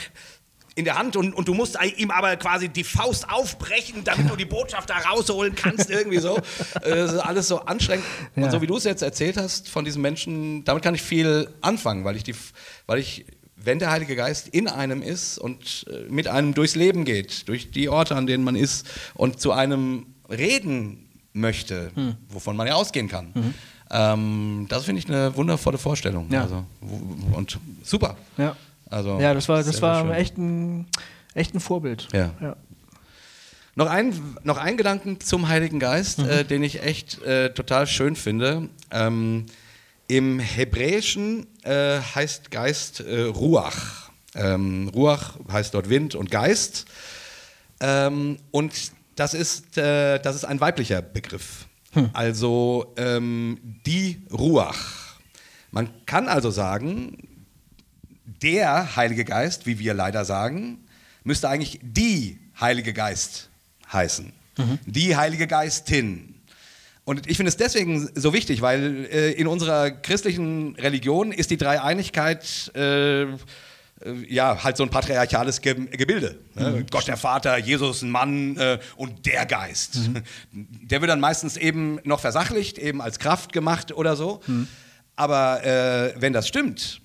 in der Hand und, und du musst ihm aber quasi die Faust aufbrechen, damit du die Botschaft da rausholen kannst, irgendwie so. Äh, Das ist alles so anstrengend. Ja. Und so wie du es jetzt erzählt hast von diesen Menschen, damit kann ich viel anfangen, weil ich die, weil ich, wenn der Heilige Geist in einem ist und äh, mit einem durchs Leben geht, durch die Orte, an denen man ist und zu einem reden möchte, Hm. wovon man ja ausgehen kann. Ähm, das finde ich eine wundervolle Vorstellung. Ja. Also, und super. Ja. Also, Ja, das war, das war echt ein, echt ein Vorbild. Ja. ja. Noch ein, noch ein Gedanken zum Heiligen Geist, äh, den ich echt äh, total schön finde. Ähm, Im Hebräischen äh, heißt Geist äh, Ruach. Ähm, Ruach heißt dort Wind und Geist. Ähm, und das ist, äh, das ist ein weiblicher Begriff. Also ähm, die Ruach. Man kann also sagen, der Heilige Geist, wie wir leider sagen, müsste eigentlich die Heilige Geist heißen. Die Heilige Geistin. Und ich finde es deswegen so wichtig, weil äh, in unserer christlichen Religion ist die Dreieinigkeit äh, äh, ja, halt so ein patriarchales Ge Gebilde. Ne? Mhm. Gott der Vater, Jesus ein Mann äh, und der Geist. Mhm. Der wird dann meistens eben noch versachlicht, eben als Kraft gemacht oder so. Mhm. Aber äh, wenn das stimmt,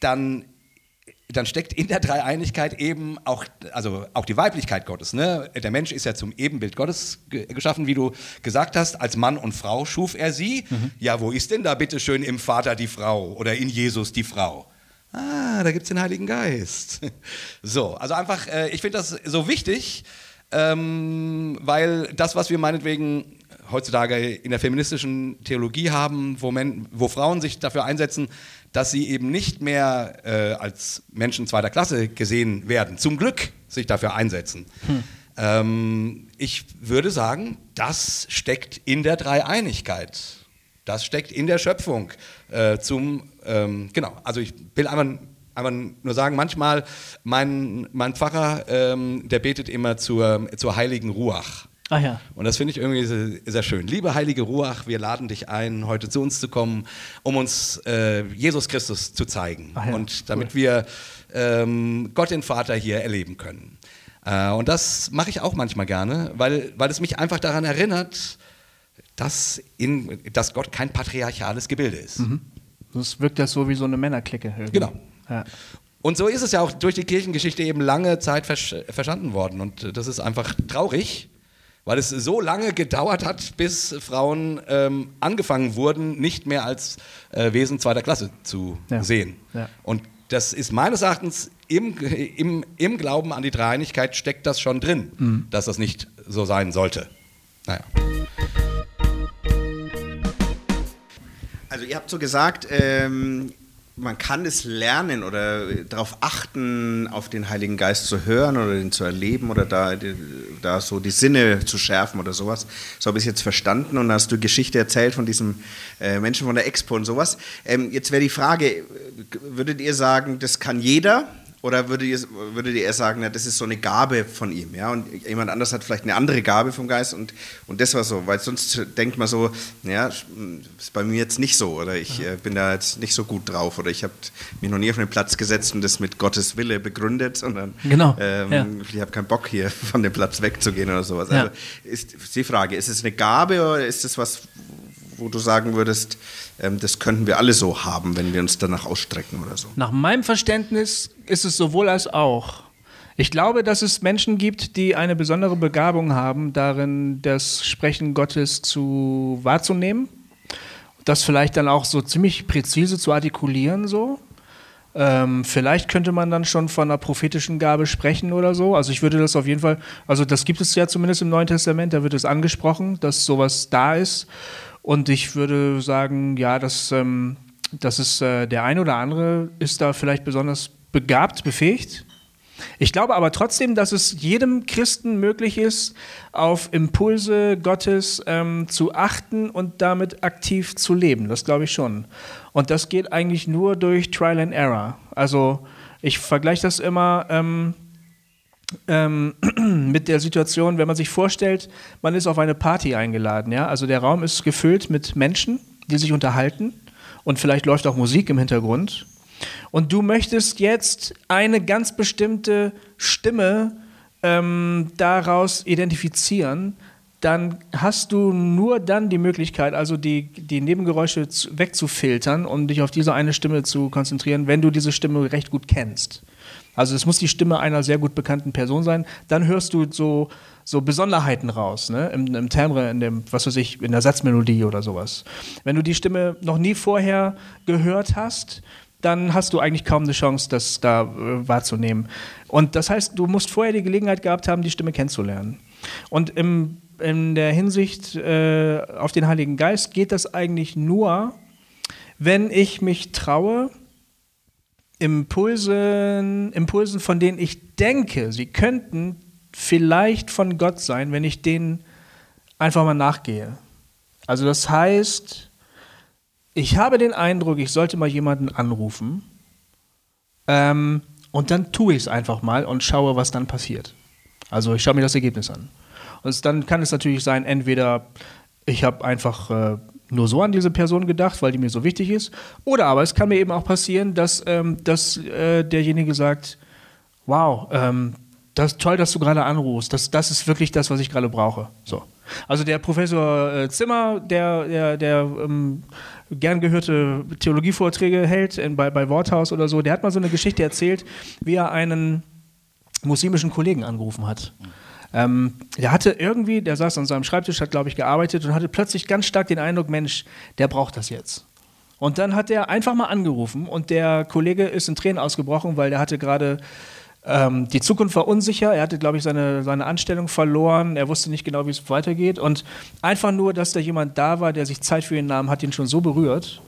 dann dann steckt in der Dreieinigkeit eben auch, also auch die Weiblichkeit Gottes. Ne? Der Mensch ist ja zum Ebenbild Gottes ge geschaffen, wie du gesagt hast. Als Mann und Frau schuf er sie. Mhm. Ja, wo ist denn da bitte schön im Vater die Frau oder in Jesus die Frau? ah, da gibt es den Heiligen Geist. So, also einfach, äh, ich finde das so wichtig, ähm, weil das, was wir meinetwegen heutzutage in der feministischen Theologie haben, wo, Men wo Frauen sich dafür einsetzen, dass sie eben nicht mehr äh, als Menschen zweiter Klasse gesehen werden, zum Glück sich dafür einsetzen. Hm. Ähm, ich würde sagen, das steckt in der Dreieinigkeit. Das steckt in der Schöpfung äh, zum, ähm, genau, also ich will einfach, einfach nur sagen, manchmal, mein, mein Pfarrer, ähm, der betet immer zur, zur heiligen Ruach. Ah ja. Und das finde ich irgendwie sehr, sehr, schön. Liebe heilige Ruach, wir laden dich ein, heute zu uns zu kommen, um uns äh, Jesus Christus zu zeigen. Ah ja, und damit cool. wir ähm, Gott den Vater hier erleben können. Äh, und das mache ich auch manchmal gerne, weil, weil es mich einfach daran erinnert, dass, in, dass Gott kein patriarchales Gebilde ist. Mhm. Das wirkt ja so wie so eine Männerklicke. Irgendwie. Genau. Ja. Und so ist es ja auch durch die Kirchengeschichte eben lange Zeit verstanden worden. Und das ist einfach traurig, weil es so lange gedauert hat, bis Frauen ähm, angefangen wurden, nicht mehr als äh, Wesen zweiter Klasse zu ja. sehen. Ja. Und das ist meines Erachtens im, im, im Glauben an die Dreieinigkeit steckt das schon drin, mhm. dass das nicht so sein sollte. Naja. Also ihr habt so gesagt, ähm, man kann es lernen oder darauf achten, auf den Heiligen Geist zu hören oder den zu erleben oder da, da so die Sinne zu schärfen oder sowas. So habe ich es jetzt verstanden und hast du Geschichte erzählt von diesem äh, Menschen von der Expo und sowas. Ähm, jetzt wäre die Frage, würdet ihr sagen, das kann jeder? Oder würdet ihr, würdet ihr eher sagen, ja, das ist so eine Gabe von ihm, ja, und jemand anders hat vielleicht eine andere Gabe vom Geist und, und das war so, weil sonst denkt man so, ja, ist bei mir jetzt nicht so oder ich äh, bin da jetzt nicht so gut drauf oder ich habe mich noch nie auf einen Platz gesetzt und das mit Gottes Wille begründet, sondern genau, ähm, ja. ich habe keinen Bock hier von dem Platz wegzugehen oder sowas. Ja. Also ist die Frage, ist es eine Gabe oder ist es was, wo du sagen würdest, ähm, das könnten wir alle so haben, wenn wir uns danach ausstrecken oder so? Nach meinem Verständnis ist es sowohl als auch. Ich glaube, dass es Menschen gibt, die eine besondere Begabung haben, darin das Sprechen Gottes zu wahrzunehmen, das vielleicht dann auch so ziemlich präzise zu artikulieren so. Ähm, vielleicht könnte man dann schon von einer prophetischen Gabe sprechen oder so. Also ich würde das auf jeden Fall, also das gibt es ja zumindest im Neuen Testament, da wird es angesprochen, dass sowas da ist. Und ich würde sagen, ja, das, ähm, das ist äh, der eine oder andere ist da vielleicht besonders begabt, befähigt. Ich glaube aber trotzdem, dass es jedem Christen möglich ist, auf Impulse Gottes ähm, zu achten und damit aktiv zu leben. Das glaube ich schon. Und das geht eigentlich nur durch Trial and Error. Also ich vergleiche das immer ähm, ähm, mit der Situation, wenn man sich vorstellt, man ist auf eine Party eingeladen, ja, also der Raum ist gefüllt mit Menschen, die sich unterhalten und vielleicht läuft auch Musik im Hintergrund und du möchtest jetzt eine ganz bestimmte Stimme ähm, daraus identifizieren, dann hast du nur dann die Möglichkeit, also die, die Nebengeräusche wegzufiltern, um dich auf diese eine Stimme zu konzentrieren, wenn du diese Stimme recht gut kennst. Also es muss die Stimme einer sehr gut bekannten Person sein. Dann hörst du so, so Besonderheiten raus, ne? Im, Im Timbre, in dem, was weiß ich, in der Satzmelodie oder sowas. Wenn du die Stimme noch nie vorher gehört hast, dann hast du eigentlich kaum eine Chance, das da äh, wahrzunehmen. Und das heißt, du musst vorher die Gelegenheit gehabt haben, die Stimme kennenzulernen. Und im, in der Hinsicht äh, auf den Heiligen Geist geht das eigentlich nur, wenn ich mich traue, Impulsen, Impulsen, von denen ich denke, sie könnten vielleicht von Gott sein, wenn ich denen einfach mal nachgehe. Also das heißt, ich habe den Eindruck, ich sollte mal jemanden anrufen ähm, und dann tue ich es einfach mal und schaue, was dann passiert. Also ich schaue mir das Ergebnis an. Und dann kann es natürlich sein, entweder ich habe einfach äh, nur so an diese Person gedacht, weil die mir so wichtig ist. Oder aber es kann mir eben auch passieren, dass, ähm, dass äh, derjenige sagt, wow, ähm, das toll, dass du gerade anrufst. Das, das ist wirklich das, was ich gerade brauche. So. Also der Professor äh, Zimmer, der, der, der ähm, gern gehörte Theologievorträge hält in, bei, bei Worthaus oder so, der hat mal so eine Geschichte erzählt, wie er einen muslimischen Kollegen angerufen hat. Ähm, der hatte irgendwie, der saß an seinem Schreibtisch, hat, glaube ich, gearbeitet und hatte plötzlich ganz stark den Eindruck, Mensch, der braucht das jetzt. Und dann hat er einfach mal angerufen und der Kollege ist in Tränen ausgebrochen, weil der hatte gerade ähm, die Zukunft war unsicher. Er hatte, glaube ich, seine, seine Anstellung verloren. Er wusste nicht genau, wie es weitergeht. Und einfach nur, dass da jemand da war, der sich Zeit für ihn nahm, hat ihn schon so berührt.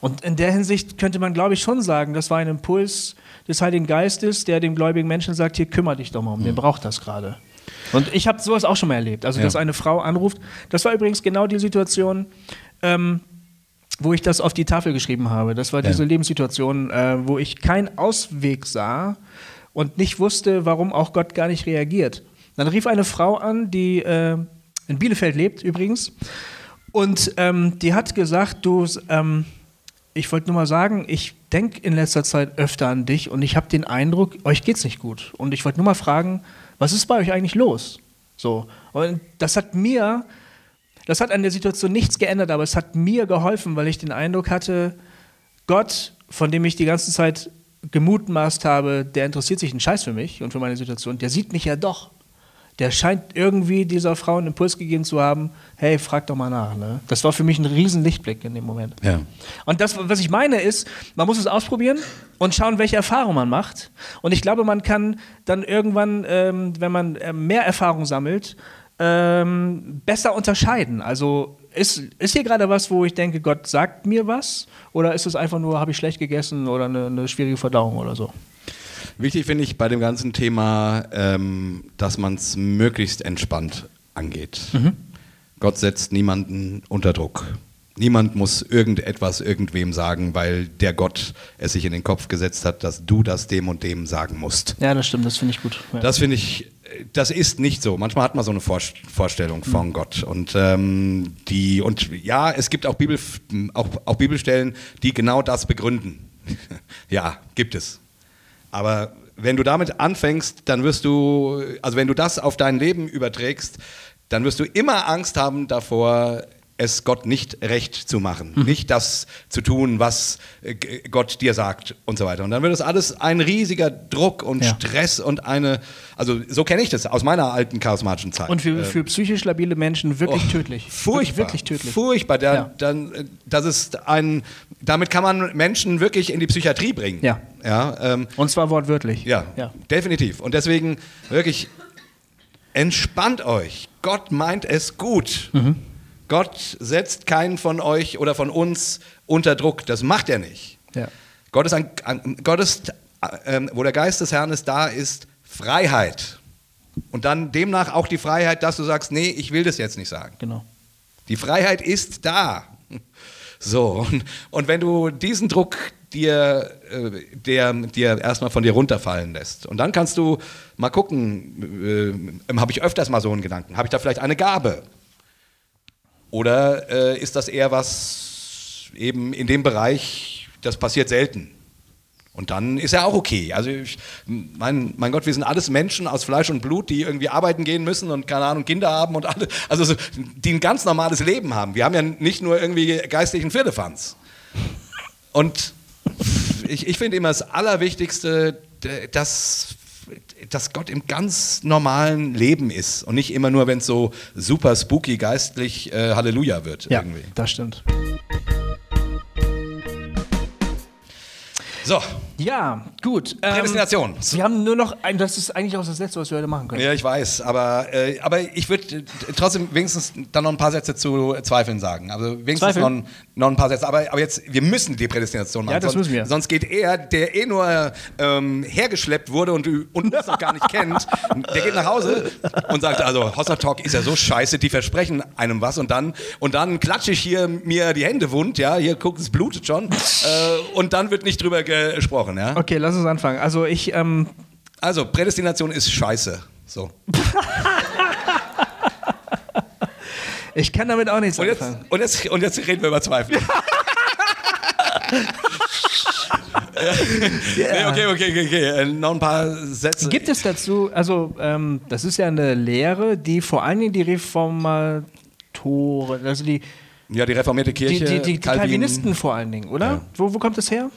Und in der Hinsicht könnte man, glaube ich, schon sagen, das war ein Impuls des Heiligen Geistes, der dem gläubigen Menschen sagt: Hier, kümmere dich doch mal um, mhm. der braucht das gerade. Und ich habe sowas auch schon mal erlebt. Also, ja. dass eine Frau anruft. Das war übrigens genau die Situation, ähm, wo ich das auf die Tafel geschrieben habe. Das war diese ja. Lebenssituation, äh, wo ich keinen Ausweg sah und nicht wusste, warum auch Gott gar nicht reagiert. Dann rief eine Frau an, die äh, in Bielefeld lebt übrigens, und ähm, die hat gesagt, du, ähm, ich wollte nur mal sagen, ich denke in letzter Zeit öfter an dich und ich habe den Eindruck, euch geht's nicht gut. Und ich wollte nur mal fragen, was ist bei euch eigentlich los? So. Und das hat mir, das hat an der Situation nichts geändert, aber es hat mir geholfen, weil ich den Eindruck hatte, Gott, von dem ich die ganze Zeit gemutmaßt habe, der interessiert sich einen Scheiß für mich und für meine Situation, der sieht mich ja doch. Der scheint irgendwie dieser Frau einen Impuls gegeben zu haben, hey, frag doch mal nach. Ne? Das war für mich ein riesen Lichtblick in dem Moment. Ja. Und das, was ich meine, ist, man muss es ausprobieren und schauen, welche Erfahrung man macht. Und ich glaube, man kann dann irgendwann, ähm, wenn man äh, mehr Erfahrung sammelt, ähm, besser unterscheiden. Also ist, ist hier gerade was, wo ich denke, Gott sagt mir was? Oder ist es einfach nur, habe ich schlecht gegessen oder eine, eine schwierige Verdauung oder so? Wichtig finde ich bei dem ganzen Thema, ähm, dass man es möglichst entspannt angeht. Mhm. Gott setzt niemanden unter Druck. Niemand muss irgendetwas irgendwem sagen, weil der Gott es sich in den Kopf gesetzt hat, dass du das dem und dem sagen musst. Ja, das stimmt, das finde ich gut. Ja. Das finde ich das ist nicht so. Manchmal hat man so eine Vorstellung von mhm. Gott. Und, ähm, die, und ja, es gibt auch, Bibel, auch, auch Bibelstellen, die genau das begründen. ja, gibt es. Aber wenn du damit anfängst, dann wirst du, also wenn du das auf dein Leben überträgst, dann wirst du immer Angst haben davor, es Gott nicht recht zu machen, mhm. nicht das zu tun, was äh, Gott dir sagt und so weiter. Und dann wird das alles ein riesiger Druck und ja. Stress und eine, also so kenne ich das aus meiner alten charismatischen Zeit. Und für, äh, für psychisch labile Menschen wirklich oh, tödlich. Furchtbar. Wirklich tödlich. Furchtbar. Der, ja. dann, äh, das ist ein, damit kann man Menschen wirklich in die Psychiatrie bringen. Ja. ja ähm, und zwar wortwörtlich. Ja, ja, definitiv. Und deswegen wirklich entspannt euch. Gott meint es gut. Mhm. Gott setzt keinen von euch oder von uns unter Druck. Das macht er nicht. Ja. Gott ist, ein, ein Gott ist äh, wo der Geist des Herrn ist, da ist Freiheit. Und dann demnach auch die Freiheit, dass du sagst, nee, ich will das jetzt nicht sagen. Genau. Die Freiheit ist da. So, und, und wenn du diesen Druck dir, äh, der, dir erstmal von dir runterfallen lässt. Und dann kannst du mal gucken, äh, habe ich öfters mal so einen Gedanken, habe ich da vielleicht eine Gabe? Oder äh, ist das eher was eben in dem Bereich, das passiert selten? Und dann ist er auch okay. Also ich, mein, mein Gott, wir sind alles Menschen aus Fleisch und Blut, die irgendwie arbeiten gehen müssen und keine Ahnung, Kinder haben und alle, also so, die ein ganz normales Leben haben. Wir haben ja nicht nur irgendwie geistlichen Firlefanz. Und ich, ich finde immer das Allerwichtigste, dass dass Gott im ganz normalen Leben ist und nicht immer nur, wenn es so super spooky geistlich äh, Halleluja wird. Ja, irgendwie. das stimmt. So. Ja, gut. Ähm, Prädestination. wir haben nur noch ein, das ist eigentlich auch das Letzte, was wir heute machen können. Ja, ich weiß, aber, äh, aber ich würde trotzdem wenigstens dann noch ein paar Sätze zu Zweifeln sagen. Also wenigstens noch, noch, ein paar Sätze. Aber, aber jetzt, wir müssen die Prädestination machen. Ja, das müssen wir. Sonst geht er, der eh nur ähm, hergeschleppt wurde und, und uns noch gar nicht kennt, der geht nach Hause und sagt, also Hossa Talk ist ja so scheiße, die versprechen einem was und dann, und dann klatsche ich hier mir die Hände wund, ja, hier guckt es blutet schon äh, und dann wird nicht drüber gesprochen gesprochen, ja? Okay, lass uns anfangen. Also ich. Ähm also, Prädestination ist scheiße. So. Ich kann damit auch nichts und jetzt, anfangen. Und jetzt, und jetzt reden wir über Zweifel. Ja. Nee, okay, okay, okay. Äh, noch ein paar Sätze. Gibt es dazu, also ähm, das ist ja eine Lehre, die vor allen Dingen die Reformatoren, also die, ja, die reformierte Kirche. die, die, die Calvin. Calvinisten vor allen Dingen, oder? Ja. Wo, wo kommt das her?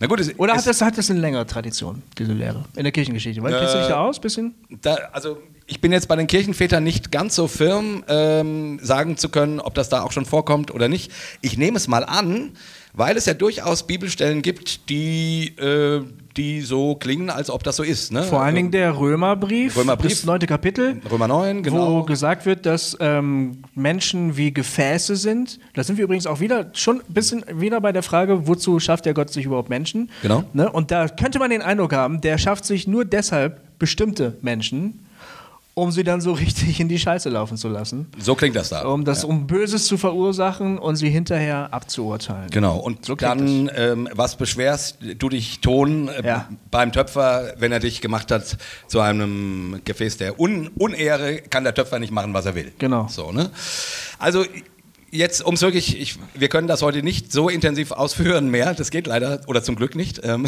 Na gut, es, Oder es, hat das, hat das eine längere Tradition, diese Lehre, in der Kirchengeschichte? Weil, kennst du dich da aus, bisschen? da, also ich bin jetzt bei den Kirchenvätern nicht ganz so firm, ähm, sagen zu können, ob das da auch schon vorkommt oder nicht. Ich nehme es mal an, weil es ja durchaus Bibelstellen gibt, die, äh, die so klingen, als ob das so ist. Ne? Vor allen Dingen der Römerbrief, Römerbrief. das neunte Kapitel, Römer 9, genau. wo gesagt wird, dass ähm, Menschen wie Gefäße sind. Da sind wir übrigens auch wieder schon ein bisschen wieder bei der Frage, wozu schafft der Gott sich überhaupt Menschen? Genau. Ne? Und da könnte man den Eindruck haben, der schafft sich nur deshalb bestimmte Menschen, um sie dann so richtig in die Scheiße laufen zu lassen. so klingt das da. Um das, um Böses zu verursachen und sie hinterher abzuurteilen. Genau, und So dann, ähm, was beschwerst du dich Ton äh, Ja. beim Töpfer, wenn er dich gemacht hat zu einem Gefäß der Un Unehre, kann der Töpfer nicht machen, was er will. Genau. So, ne? Also jetzt, um es wirklich, ich, wir können das heute nicht so intensiv ausführen mehr, das geht leider, oder zum Glück nicht. Ähm,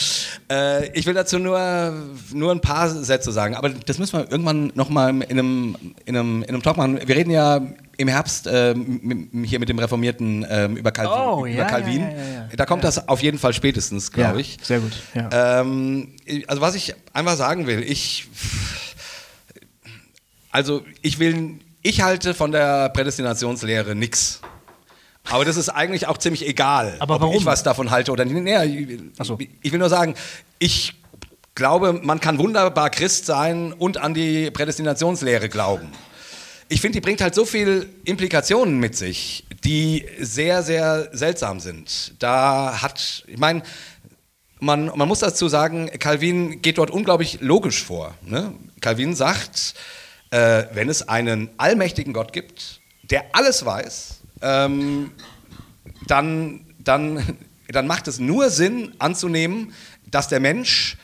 äh, ich will dazu nur, nur ein paar Sätze sagen, aber das müssen wir irgendwann nochmal in einem, in, einem, in einem Talk machen. Wir reden ja im Herbst m- hier mit dem Reformierten ähm, über Calvin. Oh, über ja, Calvin. ja, ja. Da kommt das auf jeden Fall spätestens, glaube ich. sehr gut. Ähm, also was ich einfach sagen will, ich also ich will, ich halte von der Prädestinationslehre nix. Aber das ist eigentlich auch ziemlich egal, Aber ob warum? ich was davon halte oder nicht. Ach so. Ich will nur sagen, ich glaube, man kann wunderbar Christ sein und an die Prädestinationslehre glauben. Ich finde, die bringt halt so viel Implikationen mit sich, die sehr, sehr seltsam sind. Da hat, ich meine, man, man muss dazu sagen, Calvin geht dort unglaublich logisch vor. Ne? Calvin sagt, äh, wenn es einen allmächtigen Gott gibt, der alles weiß, ähm, dann, dann, dann macht es nur Sinn anzunehmen, dass der Mensch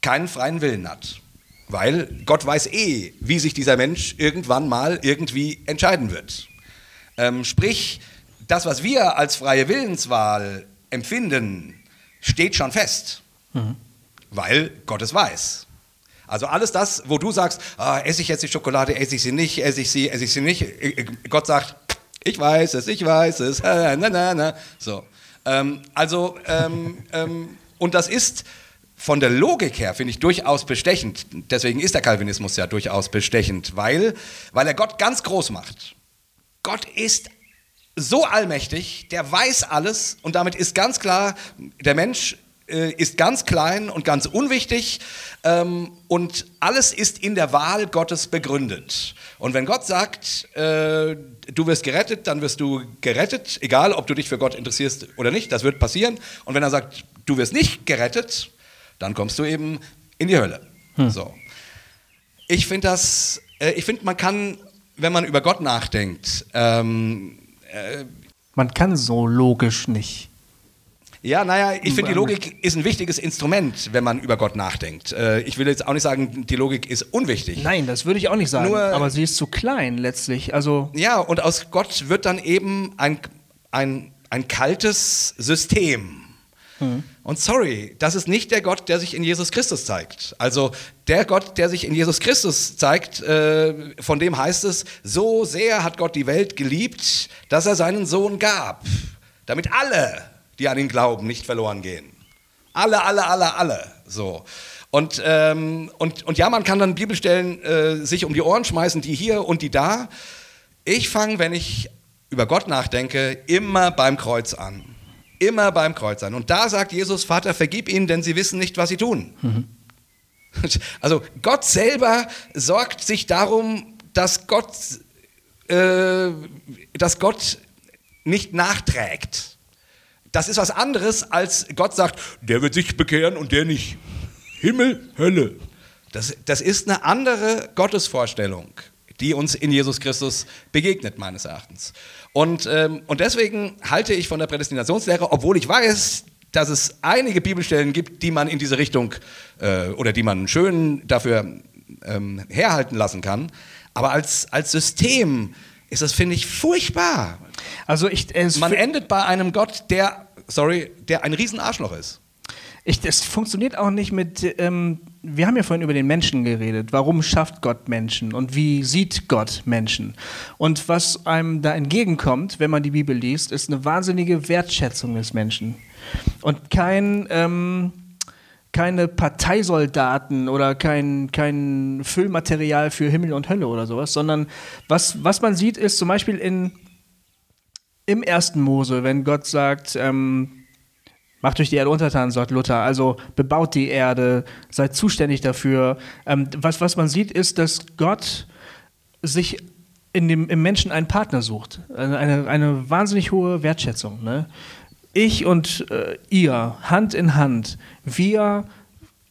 keinen freien Willen hat. Weil Gott weiß eh, wie sich dieser Mensch irgendwann mal irgendwie entscheiden wird. Ähm, sprich, das, was wir als freie Willenswahl empfinden, steht schon fest, weil Gott es weiß. Also alles das, wo du sagst, ah, esse ich jetzt die Schokolade, esse ich sie nicht, esse ich sie, esse ich sie nicht. Äh, Gott sagt, ich weiß es, ich weiß es. äh, Na, na, na. So. Ähm, also, ähm, ähm, und das ist von der Logik her, finde ich, durchaus bestechend. Deswegen ist der Calvinismus ja durchaus bestechend, weil, weil er Gott ganz groß macht. Gott ist so allmächtig, der weiß alles und damit ist ganz klar, der Mensch äh, ist ganz klein und ganz unwichtig ähm, und alles ist in der Wahl Gottes begründet. Und wenn Gott sagt, äh, du wirst gerettet, dann wirst du gerettet, egal ob du dich für Gott interessierst oder nicht, das wird passieren. Und wenn er sagt, du wirst nicht gerettet, dann kommst du eben in die Hölle. So. Ich finde das, äh, ich finde, man kann, wenn man über Gott nachdenkt, ähm, Man kann so logisch nicht. Ja, naja, ich finde, die Logik ist ein wichtiges Instrument, wenn man über Gott nachdenkt. Äh, ich will jetzt auch nicht sagen, die Logik ist unwichtig. Nein, das würde ich auch nicht sagen. Nur- aber sie ist zu klein letztlich. Also Ja, und aus Gott wird dann eben ein, ein, ein kaltes System. Und sorry, das ist nicht der Gott, der sich in Jesus Christus zeigt. Also der Gott, der sich in Jesus Christus zeigt, äh, von dem heißt es, so sehr hat Gott die Welt geliebt, dass er seinen Sohn gab, damit alle, die an ihn glauben, nicht verloren gehen. Alle, alle, alle, alle. So. Und, ähm, und, und ja, man kann dann Bibelstellen äh, sich um die Ohren schmeißen, die hier und die da. Ich fange, wenn ich über Gott nachdenke, immer beim Kreuz an. Immer beim Kreuz an. Und da sagt Jesus, Vater, vergib ihnen, denn sie wissen nicht, was sie tun. Also Gott selber sorgt sich darum, dass Gott, äh, dass Gott nicht nachträgt. Das ist was anderes, als Gott sagt, der wird sich bekehren und der nicht. Himmel, Hölle. Das, das ist eine andere Gottesvorstellung, die uns in Jesus Christus begegnet, meines Erachtens. Und, ähm, und deswegen halte ich von der Prädestinationslehre, obwohl ich weiß, dass es einige Bibelstellen gibt, die man in diese Richtung äh, oder die man schön dafür ähm, herhalten lassen kann. Aber als, als System ist das, finde ich, furchtbar. Also ich, Man endet bei einem Gott, der, sorry, der ein Riesenarschloch ist. Ich, das funktioniert auch nicht mit, ähm, wir haben ja vorhin über den Menschen geredet. Warum schafft Gott Menschen und wie sieht Gott Menschen? Und was einem da entgegenkommt, wenn man die Bibel liest, ist eine wahnsinnige Wertschätzung des Menschen. Und kein, ähm, keine Parteisoldaten oder kein, kein Füllmaterial für Himmel und Hölle oder sowas, sondern was, was man sieht, ist zum Beispiel in, im ersten Mose, wenn Gott sagt, ähm, Macht euch die Erde untertan, sagt Luther. Also bebaut die Erde, seid zuständig dafür. Ähm, was, was man sieht, ist, dass Gott sich in dem, im Menschen einen Partner sucht. Eine, eine wahnsinnig hohe Wertschätzung. Ne? Ich und äh, ihr, Hand in Hand, wir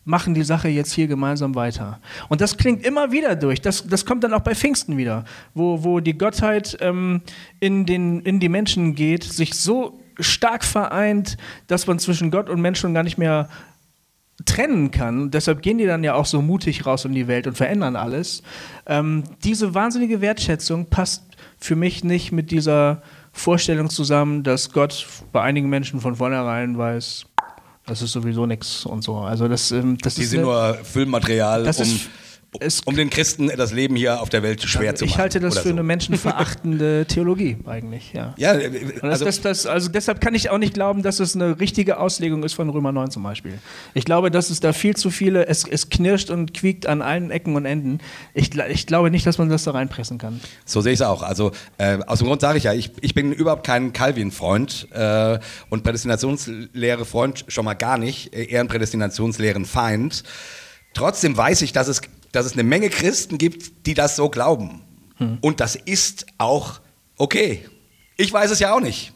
machen die Sache jetzt hier gemeinsam weiter. Und das klingt immer wieder durch. Das, das kommt dann auch bei Pfingsten wieder, wo, wo die Gottheit ähm, in, den, in die Menschen geht, sich so stark vereint, dass man zwischen Gott und Mensch schon gar nicht mehr trennen kann. Und deshalb gehen die dann ja auch so mutig raus in die Welt und verändern alles. Ähm, diese wahnsinnige Wertschätzung passt für mich nicht mit dieser Vorstellung zusammen, dass Gott bei einigen Menschen von vornherein weiß, das ist sowieso nichts und so. Also das, ähm, das Die ist sind nur Füllmaterial, das um, ist- es- um den Christen das Leben hier auf der Welt schwer zu machen. ich halte das für so. eine menschenverachtende Theologie eigentlich. Ja. Ja, äh, also, das, das, also deshalb kann ich auch nicht glauben, dass es eine richtige Auslegung ist von Römer 9 zum Beispiel. Ich glaube, dass es da viel zu viele, es, es knirscht und quiekt an allen Ecken und Enden. Ich, ich glaube nicht, dass man das da reinpressen kann. So sehe ich es auch. Also äh, aus dem Grund sage ich ja, ich, ich bin überhaupt kein Calvin-Freund äh, und Prädestinationslehre-Freund schon mal gar nicht, eher ein Prädestinationslehren-Feind. Trotzdem weiß ich, dass es, dass es eine Menge Christen gibt, die das so glauben. Und das ist auch okay. Ich weiß es ja auch nicht.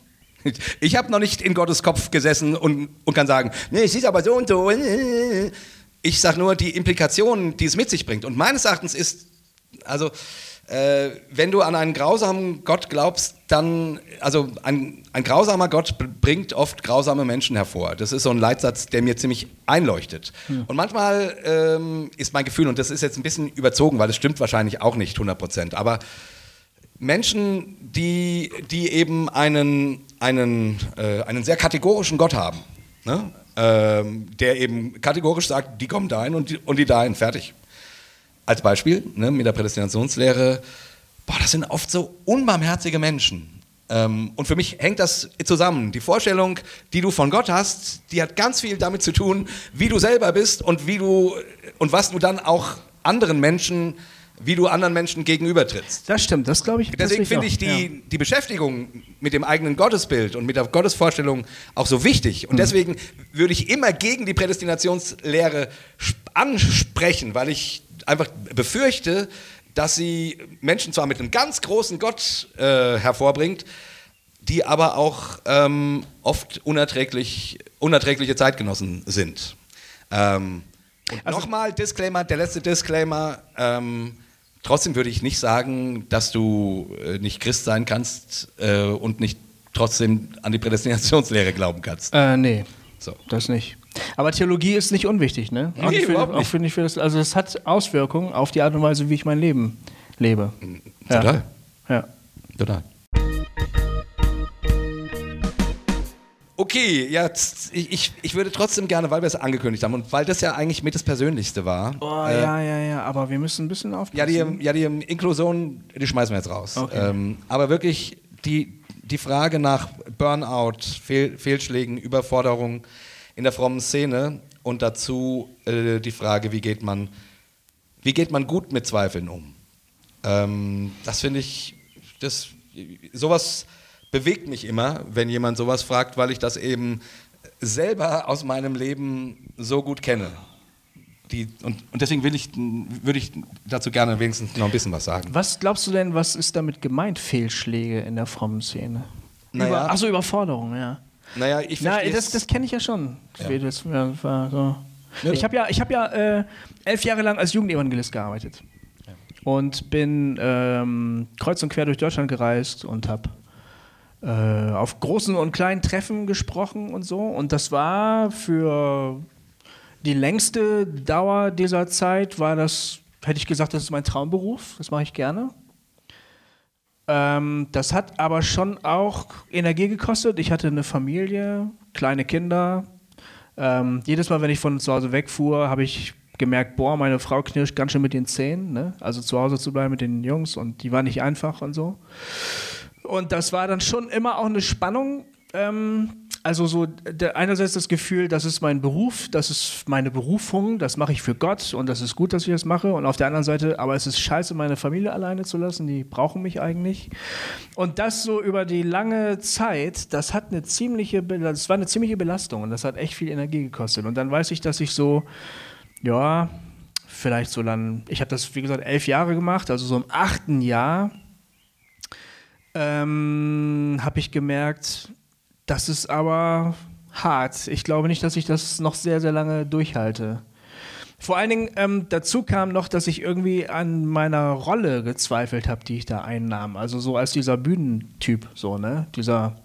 Ich habe noch nicht in Gottes Kopf gesessen und, und kann sagen, nee, es ist aber so und so. Ich sage nur die Implikationen, die es mit sich bringt. Und meines Erachtens ist, also äh, wenn du an einen grausamen Gott glaubst, dann, also ein, ein grausamer Gott bringt oft grausame Menschen hervor. Das ist so ein Leitsatz, der mir ziemlich einleuchtet. Und manchmal ähm, ist mein Gefühl, und das ist jetzt ein bisschen überzogen, weil das stimmt wahrscheinlich auch nicht 100 Prozent, aber Menschen, die, die eben einen, einen, äh, einen sehr kategorischen Gott haben, ne? ähm, der eben kategorisch sagt, die kommen dahin und die, und die dahin, fertig. Als Beispiel ne, mit der Prädestinationslehre, boah, das sind oft so unbarmherzige Menschen. Ähm, und für mich hängt das zusammen. Die Vorstellung, die du von Gott hast, die hat ganz viel damit zu tun, wie du selber bist und wie du und was du dann auch anderen Menschen, wie du anderen Menschen gegenübertrittst. Das stimmt, das glaube ich. Deswegen finde ich die, ja. die Beschäftigung mit dem eigenen Gottesbild und mit der Gottesvorstellung auch so wichtig. Und deswegen würde ich immer gegen die Prädestinationslehre sp- ansprechen, weil ich einfach befürchte, dass sie Menschen zwar mit einem ganz großen Gott äh, hervorbringt, die aber auch ähm, oft unerträglich, unerträgliche Zeitgenossen sind. Ähm, und Also- nochmal Disclaimer, der letzte Disclaimer. Ähm, trotzdem würde ich nicht sagen, dass du äh, nicht Christ sein kannst äh, und nicht trotzdem an die Prädestinationslehre glauben kannst. Äh, nee, So. das nicht. Aber Theologie ist nicht unwichtig, ne? Auch Nee, für, auch für, nicht für das, also es hat Auswirkungen auf die Art und Weise, wie ich mein Leben lebe. Ja. Total. Ja. Total. Okay, jetzt, ich, ich, ich würde trotzdem gerne, weil wir es angekündigt haben und weil das ja eigentlich mit das Persönlichste war. Oh, äh, ja, ja, ja, aber wir müssen ein bisschen aufpassen. Ja, die, ja, die Inklusion, die schmeißen wir jetzt raus. Okay. Ähm, aber wirklich die, die Frage nach Burnout, Fehl, Fehlschlägen, Überforderung in der frommen Szene und dazu äh, die Frage, wie geht man, wie geht man gut mit Zweifeln um? Ähm, das finde ich, das, sowas bewegt mich immer, wenn jemand sowas fragt, weil ich das eben selber aus meinem Leben so gut kenne. Die, und, und deswegen will ich, würde ich dazu gerne wenigstens noch ein bisschen was sagen. Was glaubst du denn, was ist damit gemeint, Fehlschläge in der frommen Szene? Naja. Über, achso, Überforderung, ja. Naja, ich Na, verstehe das, das kenne ich ja schon. So. Ja. Ich habe ja, ich hab ja äh, elf Jahre lang als Jugendevangelist gearbeitet. Und bin ähm, kreuz und quer durch Deutschland gereist und habe äh, auf großen und kleinen Treffen gesprochen und so. Und das war für die längste Dauer dieser Zeit, war das, hätte ich gesagt, das ist mein Traumberuf. Das mache ich gerne. Ähm, das hat aber schon auch Energie gekostet. Ich hatte eine Familie, kleine Kinder. Ähm, jedes Mal, wenn ich von zu Hause wegfuhr, habe ich gemerkt, boah, meine Frau knirscht ganz schön mit den Zähnen, ne? also zu Hause zu bleiben mit den Jungs und die war nicht einfach und so. Und das war dann schon immer auch eine Spannung. Ähm, also so einerseits das Gefühl, das ist mein Beruf, das ist meine Berufung, das mache ich für Gott und das ist gut, dass ich das mache. Und auf der anderen Seite, aber es ist scheiße, meine Familie alleine zu lassen, die brauchen mich eigentlich. Und das so über die lange Zeit, das hat eine ziemliche, das war eine ziemliche Belastung und das hat echt viel Energie gekostet. Und dann weiß ich, dass ich so, ja, vielleicht so dann, ich habe das wie gesagt elf Jahre gemacht, also so im achten Jahr ähm, habe ich gemerkt, das ist aber hart. Ich glaube nicht, dass ich das noch sehr, sehr lange durchhalte. Vor allen Dingen ähm, dazu kam noch, dass ich irgendwie an meiner Rolle gezweifelt habe, die ich da einnahm. Also so als dieser Bühnentyp, so, ne? Dieser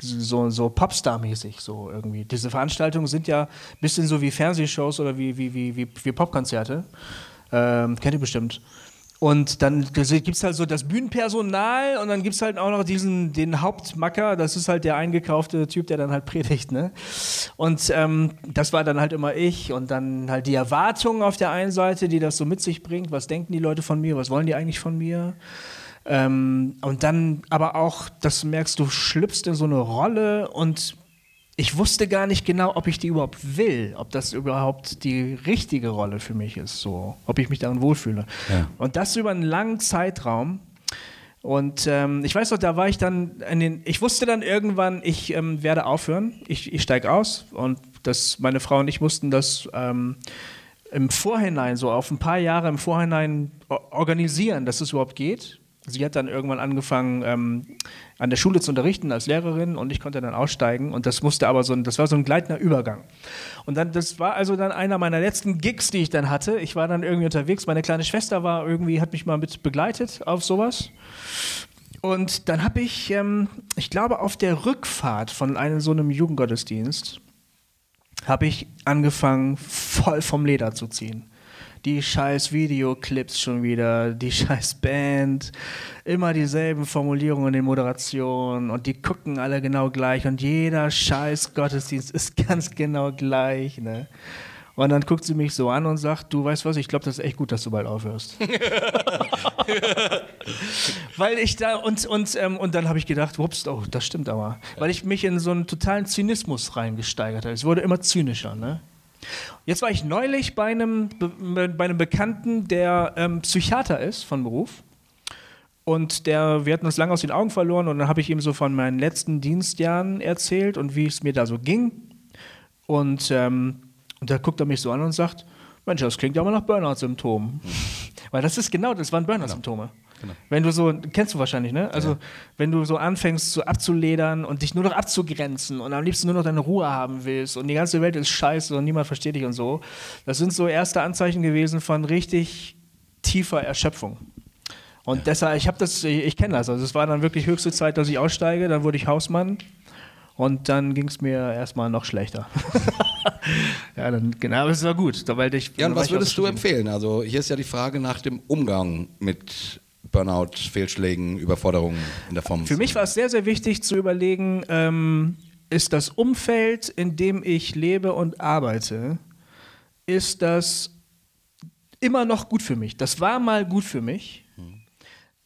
so, so Popstar-mäßig, so irgendwie. Diese Veranstaltungen sind ja ein bisschen so wie Fernsehshows oder wie, wie, wie, wie, wie Popkonzerte. Ähm, kennt ihr bestimmt. Und dann gibt es halt so das Bühnenpersonal und dann gibt es halt auch noch diesen, den Hauptmacker, das ist halt der eingekaufte Typ, der dann halt predigt, ne? Und ähm, das war dann halt immer ich und dann halt die Erwartungen auf der einen Seite, die das so mit sich bringt, was denken die Leute von mir, was wollen die eigentlich von mir? Ähm, und dann aber auch, dass du merkst, du schlüpfst in so eine Rolle und ich wusste gar nicht genau, ob ich die überhaupt will, ob das überhaupt die richtige Rolle für mich ist, so, ob ich mich darin wohlfühle. Ja. Und das über einen langen Zeitraum. Und ähm, ich weiß noch, da war ich dann in den, ich wusste dann irgendwann, ich ähm, werde aufhören, ich, ich steige aus und das, meine Frau und ich mussten das ähm, im Vorhinein, so auf ein paar Jahre im Vorhinein organisieren, dass es überhaupt geht. Sie hat dann irgendwann angefangen, ähm, an der Schule zu unterrichten als Lehrerin und ich konnte dann aussteigen und das musste aber so ein, das war so ein gleitender Übergang. Und dann, das war also dann einer meiner letzten Gigs, die ich dann hatte. Ich war dann irgendwie unterwegs. Meine kleine Schwester war irgendwie, hat mich mal mit begleitet auf sowas. Und dann habe ich, ähm, ich glaube, auf der Rückfahrt von einem so einem Jugendgottesdienst habe ich angefangen, voll vom Leder zu ziehen die scheiß Videoclips schon wieder, die scheiß Band, immer dieselben Formulierungen in den Moderationen und die gucken alle genau gleich und jeder scheiß Gottesdienst ist ganz genau gleich, ne? Und dann guckt sie mich so an und sagt, du weißt was, ich glaube, das ist echt gut, dass du bald aufhörst. Weil ich da, und, und, ähm, und dann habe ich gedacht, ups, oh, das stimmt aber. Weil ich mich in so einen totalen Zynismus reingesteigert habe. Es wurde immer zynischer, ne? Jetzt war ich neulich bei einem, bei einem Bekannten, der ähm, Psychiater ist von Beruf. Und der, wir hatten uns lange aus den Augen verloren und dann habe ich ihm so von meinen letzten Dienstjahren erzählt und wie es mir da so ging. Und, ähm, und da guckt er mich so an und sagt, Mensch, das klingt ja aber nach Burnout-Symptomen. Weil das ist genau, das waren Burnout-Symptome. Genau. Genau. Wenn du so, kennst du wahrscheinlich, ne? Also, ja. wenn du so anfängst, so abzuledern und dich nur noch abzugrenzen und am liebsten nur noch deine Ruhe haben willst und die ganze Welt ist scheiße und niemand versteht dich und so, das sind so erste Anzeichen gewesen von richtig tiefer Erschöpfung. Und ja. deshalb, ich habe das, ich, ich kenne das. Also, es war dann wirklich höchste Zeit, dass ich aussteige. Dann wurde ich Hausmann. Und dann ging es mir erstmal noch schlechter. ja, dann, genau, aber es war gut. Weil ich, ja, und was würdest du empfehlen? Also hier ist ja die Frage nach dem Umgang mit Burnout, Fehlschlägen, Überforderungen in der Form. Für mich war es sehr, sehr wichtig zu überlegen, ähm, ist das Umfeld, in dem ich lebe und arbeite, ist das immer noch gut für mich? Das war mal gut für mich.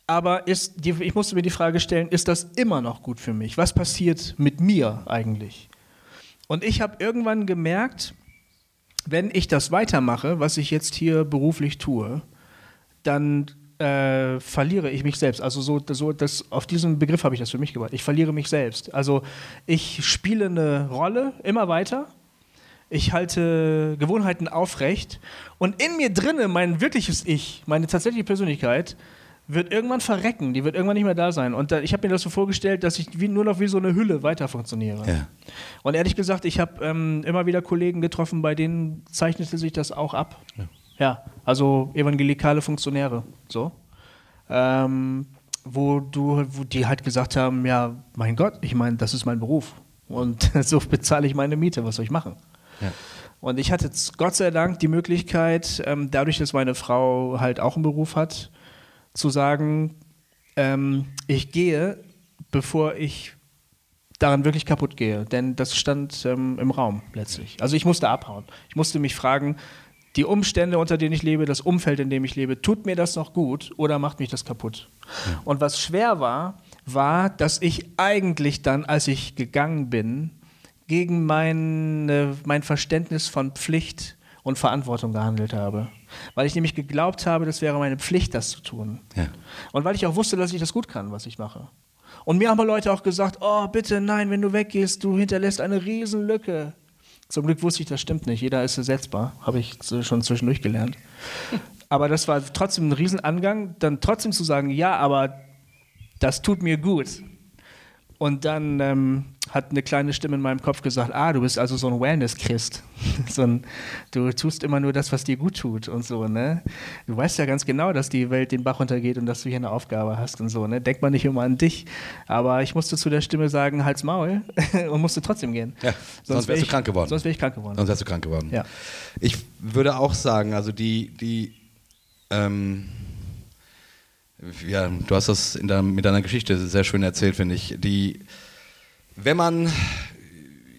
Aber ist, ich musste mir die Frage stellen, ist das immer noch gut für mich? Was passiert mit mir eigentlich? Und ich habe irgendwann gemerkt, wenn ich das weitermache, was ich jetzt hier beruflich tue, dann äh, verliere ich mich selbst. Also so, so das, auf diesen Begriff habe ich das für mich gebracht. Ich verliere mich selbst. Also ich spiele eine Rolle immer weiter. Ich halte Gewohnheiten aufrecht und in mir drinne mein wirkliches Ich, meine tatsächliche Persönlichkeit, wird irgendwann verrecken, die wird irgendwann nicht mehr da sein. Und da, ich habe mir das so vorgestellt, dass ich wie, nur noch wie so eine Hülle weiter funktioniere. Ja. Und ehrlich gesagt, ich habe ähm, immer wieder Kollegen getroffen, bei denen zeichnete sich das auch ab. Ja. Ja, also evangelikale Funktionäre, so. Ähm, wo du, wo die halt gesagt haben, ja, mein Gott, ich meine, das ist mein Beruf und so bezahle ich meine Miete, was soll ich machen? Ja. Und ich hatte Gott sei Dank die Möglichkeit, ähm, dadurch, dass meine Frau halt auch einen Beruf hat, zu sagen, ähm, ich gehe, bevor ich daran wirklich kaputt gehe. Denn das stand ähm, im Raum letztlich. Also ich musste abhauen. Ich musste mich fragen, die Umstände, unter denen ich lebe, das Umfeld, in dem ich lebe, tut mir das noch gut oder macht mich das kaputt? Ja. Und was schwer war, war, dass ich eigentlich dann, als ich gegangen bin, gegen mein, mein Verständnis von Pflicht und Verantwortung gehandelt habe. Weil ich nämlich geglaubt habe, das wäre meine Pflicht, das zu tun. Ja. Und weil ich auch wusste, dass ich das gut kann, was ich mache. Und mir haben Leute auch gesagt, oh bitte, nein, wenn du weggehst, du hinterlässt eine Riesenlücke. Zum Glück wusste ich, das stimmt nicht. Jeder ist ersetzbar, habe ich schon zwischendurch gelernt. Aber das war trotzdem ein Riesenangang, dann trotzdem zu sagen, ja, aber das tut mir gut. Und dann ähm, hat eine kleine Stimme in meinem Kopf gesagt, ah, du bist also so ein Wellness-Christ. so du tust immer nur das, was dir gut tut und so, ne? Du weißt ja ganz genau, dass die Welt den Bach runtergeht und dass du hier eine Aufgabe hast und so, ne? Denk mal nicht immer an dich. Aber ich musste zu der Stimme sagen, halt's Maul und musste trotzdem gehen. Ja, sonst, sonst wärst du krank geworden. Sonst wäre ich krank geworden. Sonst wärst du krank geworden. Ja. Ich würde auch sagen, also die, die, ähm, ja, du hast das in deinem, mit deiner Geschichte sehr schön erzählt, finde ich. Die, wenn man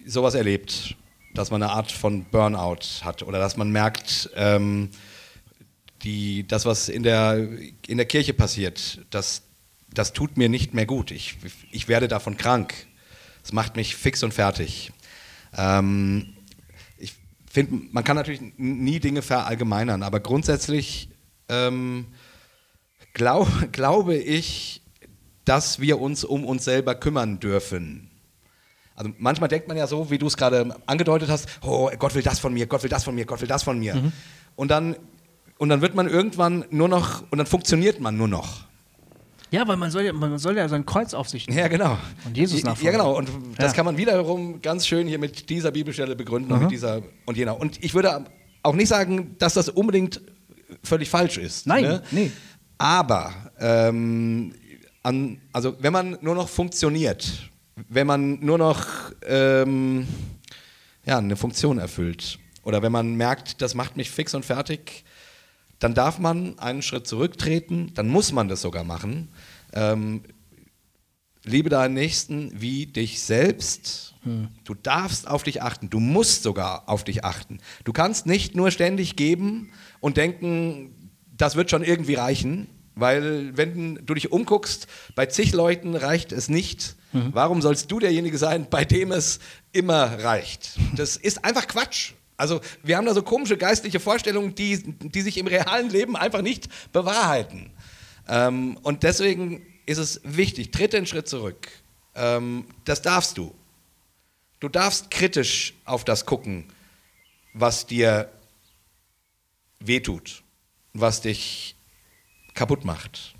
sowas erlebt, dass man eine Art von Burnout hat oder dass man merkt, ähm, die, das, was in der, in der Kirche passiert, das, das tut mir nicht mehr gut. Ich, ich werde davon krank. Es macht mich fix und fertig. Ähm, ich finde, man kann natürlich nie Dinge verallgemeinern, aber grundsätzlich ähm, glaub, glaube ich, dass wir uns um uns selber kümmern dürfen. Also manchmal denkt man ja so, wie du es gerade angedeutet hast, oh, Gott will das von mir, Gott will das von mir, Gott will das von mir. Mhm. Und, dann, und dann wird man irgendwann nur noch, und dann funktioniert man nur noch. Ja, weil man soll ja, man soll ja sein Kreuz auf sich nehmen. Ja, genau. Und Jesus nachfolgen. Ja, genau. Und das ja. kann man wiederum ganz schön hier mit dieser Bibelstelle begründen mhm. und mit dieser und jener. Und ich würde auch nicht sagen, dass das unbedingt völlig falsch ist. Nein, ne? nee. Aber ähm, an, also wenn man nur noch funktioniert, wenn man nur noch ähm, ja, eine Funktion erfüllt oder wenn man merkt, das macht mich fix und fertig, dann darf man einen Schritt zurücktreten, dann muss man das sogar machen. Ähm, liebe deinen Nächsten wie dich selbst. Hm. Du darfst auf dich achten, du musst sogar auf dich achten. Du kannst nicht nur ständig geben und denken, das wird schon irgendwie reichen, weil wenn du dich umguckst, bei zig Leuten reicht es nicht. Mhm. Warum sollst du derjenige sein, bei dem es immer reicht? Das ist einfach Quatsch. Also wir haben da so komische geistliche Vorstellungen, die, die sich im realen Leben einfach nicht bewahrheiten. Ähm, und deswegen ist es wichtig, tritt den Schritt zurück. Ähm, das darfst du. Du darfst kritisch auf das gucken, was dir wehtut, was dich kaputt macht.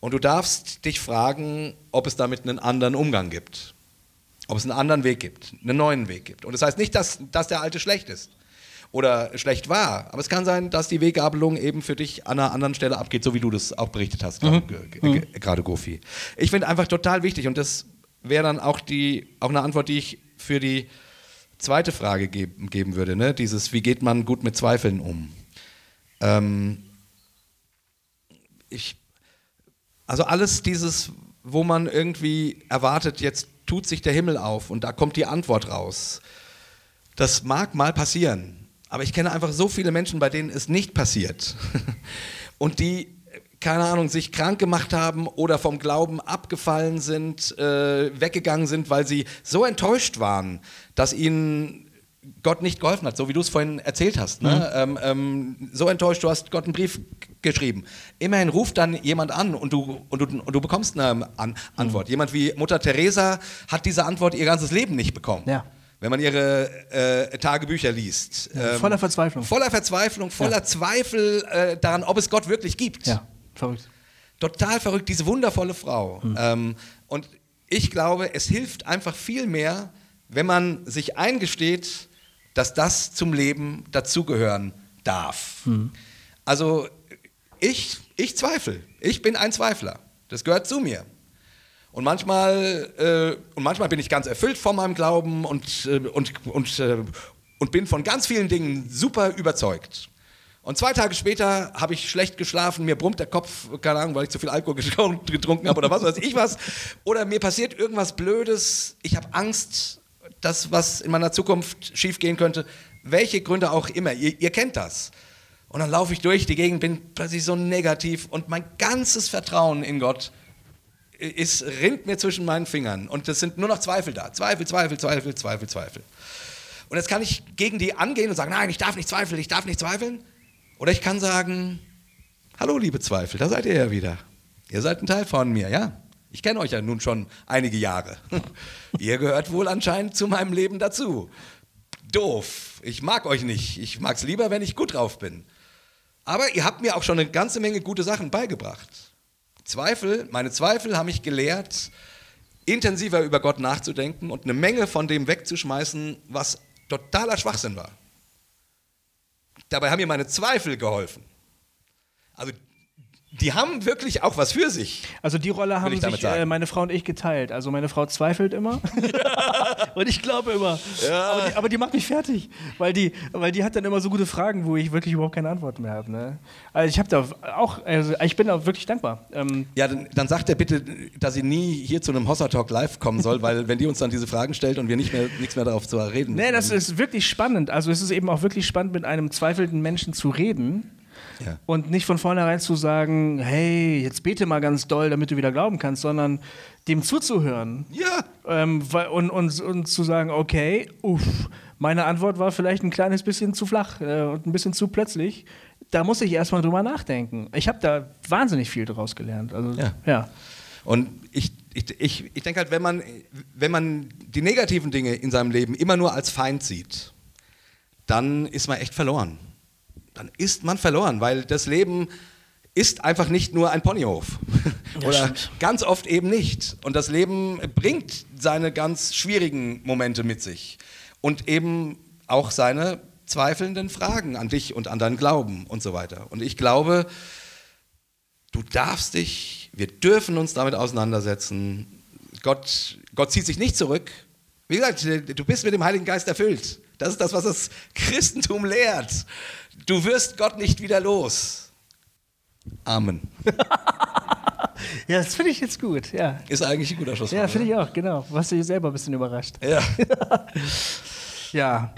Und du darfst dich fragen, ob es damit einen anderen Umgang gibt. Ob es einen anderen Weg gibt, einen neuen Weg gibt. Und das heißt nicht, dass, dass der alte schlecht ist oder schlecht war, aber es kann sein, dass die Weggabelung eben für dich an einer anderen Stelle abgeht, so wie du das auch berichtet hast, mhm. mhm. gerade Gofi. Ich finde einfach total wichtig und das wäre dann auch, die, auch eine Antwort, die ich für die zweite Frage geben, geben würde, ne? dieses, wie geht man gut mit Zweifeln um? Ähm, ich, also alles dieses, wo man irgendwie erwartet, jetzt tut sich der Himmel auf und da kommt die Antwort raus. Das mag mal passieren, aber ich kenne einfach so viele Menschen, bei denen es nicht passiert. und die, keine Ahnung, sich krank gemacht haben oder vom Glauben abgefallen sind, äh, weggegangen sind, weil sie so enttäuscht waren, dass ihnen Gott nicht geholfen hat, so wie du es vorhin erzählt hast. Ne? Mhm. Ähm, ähm, so enttäuscht, du hast Gott einen Brief geschrieben. Immerhin ruft dann jemand an und du, und du, und du bekommst eine an Antwort. Mhm. Jemand wie Mutter Teresa hat diese Antwort ihr ganzes Leben nicht bekommen. Ja. Wenn man ihre äh, Tagebücher liest. Ja, ähm, voller Verzweiflung. Voller Verzweiflung, voller ja. Zweifel äh, daran, ob es Gott wirklich gibt. Ja, verrückt. Total verrückt, diese wundervolle Frau. Mhm. Ähm, und ich glaube, es hilft einfach viel mehr, wenn man sich eingesteht, dass das zum Leben dazugehören darf. Mhm. Also ich, ich zweifle. Ich bin ein Zweifler. Das gehört zu mir. Und manchmal, äh, und manchmal bin ich ganz erfüllt von meinem Glauben und, äh, und, und, äh, und bin von ganz vielen Dingen super überzeugt. Und zwei Tage später habe ich schlecht geschlafen, mir brummt der Kopf, keine Ahnung, weil ich zu viel Alkohol getrunken habe oder was weiß ich was. Oder mir passiert irgendwas Blödes, ich habe Angst, dass was in meiner Zukunft schiefgehen könnte. Welche Gründe auch immer, ihr, ihr kennt das. Und dann laufe ich durch die Gegend, bin plötzlich so negativ und mein ganzes Vertrauen in Gott ist, rinnt mir zwischen meinen Fingern. Und es sind nur noch Zweifel da. Zweifel, Zweifel, Zweifel, Zweifel, Zweifel. Und jetzt kann ich gegen die angehen und sagen, nein, ich darf nicht zweifeln, ich darf nicht zweifeln. Oder ich kann sagen, hallo liebe Zweifel, da seid ihr ja wieder. Ihr seid ein Teil von mir, ja? Ich kenne euch ja nun schon einige Jahre. ihr gehört wohl anscheinend zu meinem Leben dazu. Doof. Ich mag euch nicht. Ich mag es lieber, wenn ich gut drauf bin. Aber ihr habt mir auch schon eine ganze Menge gute Sachen beigebracht. Zweifel, meine Zweifel haben mich gelehrt, intensiver über Gott nachzudenken und eine Menge von dem wegzuschmeißen, was totaler Schwachsinn war. Dabei haben mir meine Zweifel geholfen. Also die haben wirklich auch was für sich. Also die Rolle haben sich äh, meine Frau und ich geteilt. Also meine Frau zweifelt immer und ich glaube immer. Ja. Aber, die, aber, die, macht mich fertig, weil die, weil die hat dann immer so gute Fragen, wo ich wirklich überhaupt keine Antworten mehr habe. Ne? Also ich habe da auch, also ich bin da wirklich dankbar. Ähm ja, dann, dann sagt er bitte, dass sie nie hier zu einem Hossa Talk live kommen soll, weil wenn die uns dann diese Fragen stellt und wir nicht mehr nichts mehr darauf zu reden. Nee, das ist wirklich spannend. Also es ist eben auch wirklich spannend, mit einem zweifelnden Menschen zu reden ja. Und nicht von vornherein zu sagen, hey, jetzt bete mal ganz doll, damit du wieder glauben kannst, sondern dem zuzuhören. Ja. Ähm, und, und, und zu sagen, okay, uff, meine Antwort war vielleicht ein kleines bisschen zu flach äh, und ein bisschen zu plötzlich. Da muss ich erstmal drüber nachdenken. Ich habe da wahnsinnig viel daraus gelernt. Also, ja. ja. Und ich, ich, ich, ich denke halt, wenn man, wenn man die negativen Dinge in seinem Leben immer nur als Feind sieht, dann ist man echt verloren dann ist man verloren, weil das Leben ist einfach nicht nur ein Ponyhof. Oder stimmt. ganz oft eben nicht. Und das Leben bringt seine ganz schwierigen Momente mit sich. Und eben auch seine zweifelnden Fragen an dich und an deinen Glauben und so weiter. Und ich glaube, du darfst dich, wir dürfen uns damit auseinandersetzen. Gott, Gott zieht sich nicht zurück. Wie gesagt, du bist mit dem Heiligen Geist erfüllt. Das ist das, was das Christentum lehrt. Du wirst Gott nicht wieder los. Amen. ja, das finde ich jetzt gut. Ja. Ist eigentlich ein guter Schluss. Ja, finde ich auch, genau. Was dich selber ein bisschen überrascht. Ja. ja.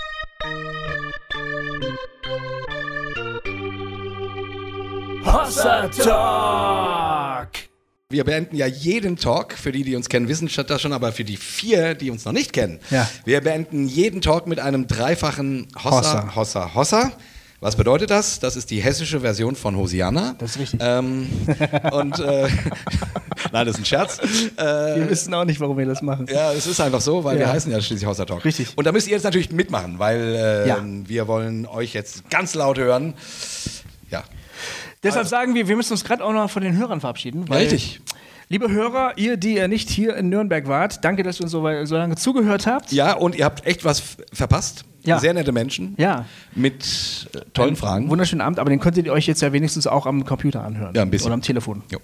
Hossa Talk! Wir beenden ja jeden Talk, für die, die uns kennen, wissen das schon, aber für die vier, die uns noch nicht kennen. Ja. Wir beenden jeden Talk mit einem dreifachen Hossa, Hossa, Hossa. Hossa. Was bedeutet das? Das ist die hessische Version von Hosiana. Das ist richtig. Ähm, und äh, nein, das ist ein Scherz. Äh, wir wissen auch nicht, warum wir das machen. Ja, es ist einfach so, weil ja. wir heißen ja schließlich Hossa Talk. Richtig. Und da müsst ihr jetzt natürlich mitmachen, weil äh, ja. wir wollen euch jetzt ganz laut hören. Deshalb also. sagen wir, wir müssen uns gerade auch noch von den Hörern verabschieden. Richtig. Liebe Hörer, ihr, die ihr nicht hier in Nürnberg wart, danke, dass ihr uns so, so lange zugehört habt. Ja, und ihr habt echt was verpasst. Ja. Sehr nette Menschen. Ja. Mit äh, tollen Fragen. Wunderschönen Abend, aber den könntet ihr euch jetzt ja wenigstens auch am Computer anhören. Ja, ein bisschen. Oder am Telefon. Jo.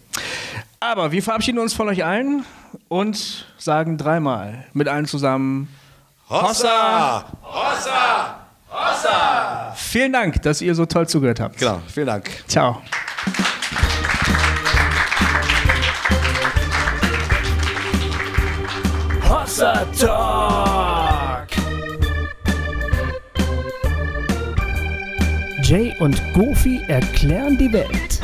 Aber wir verabschieden uns von euch allen und sagen dreimal mit allen zusammen Hossa! Hossa! Hossa! Vielen Dank, dass ihr so toll zugehört habt. Genau, vielen Dank. Ciao. Hossa Talk! Jay und Goofy erklären die Welt.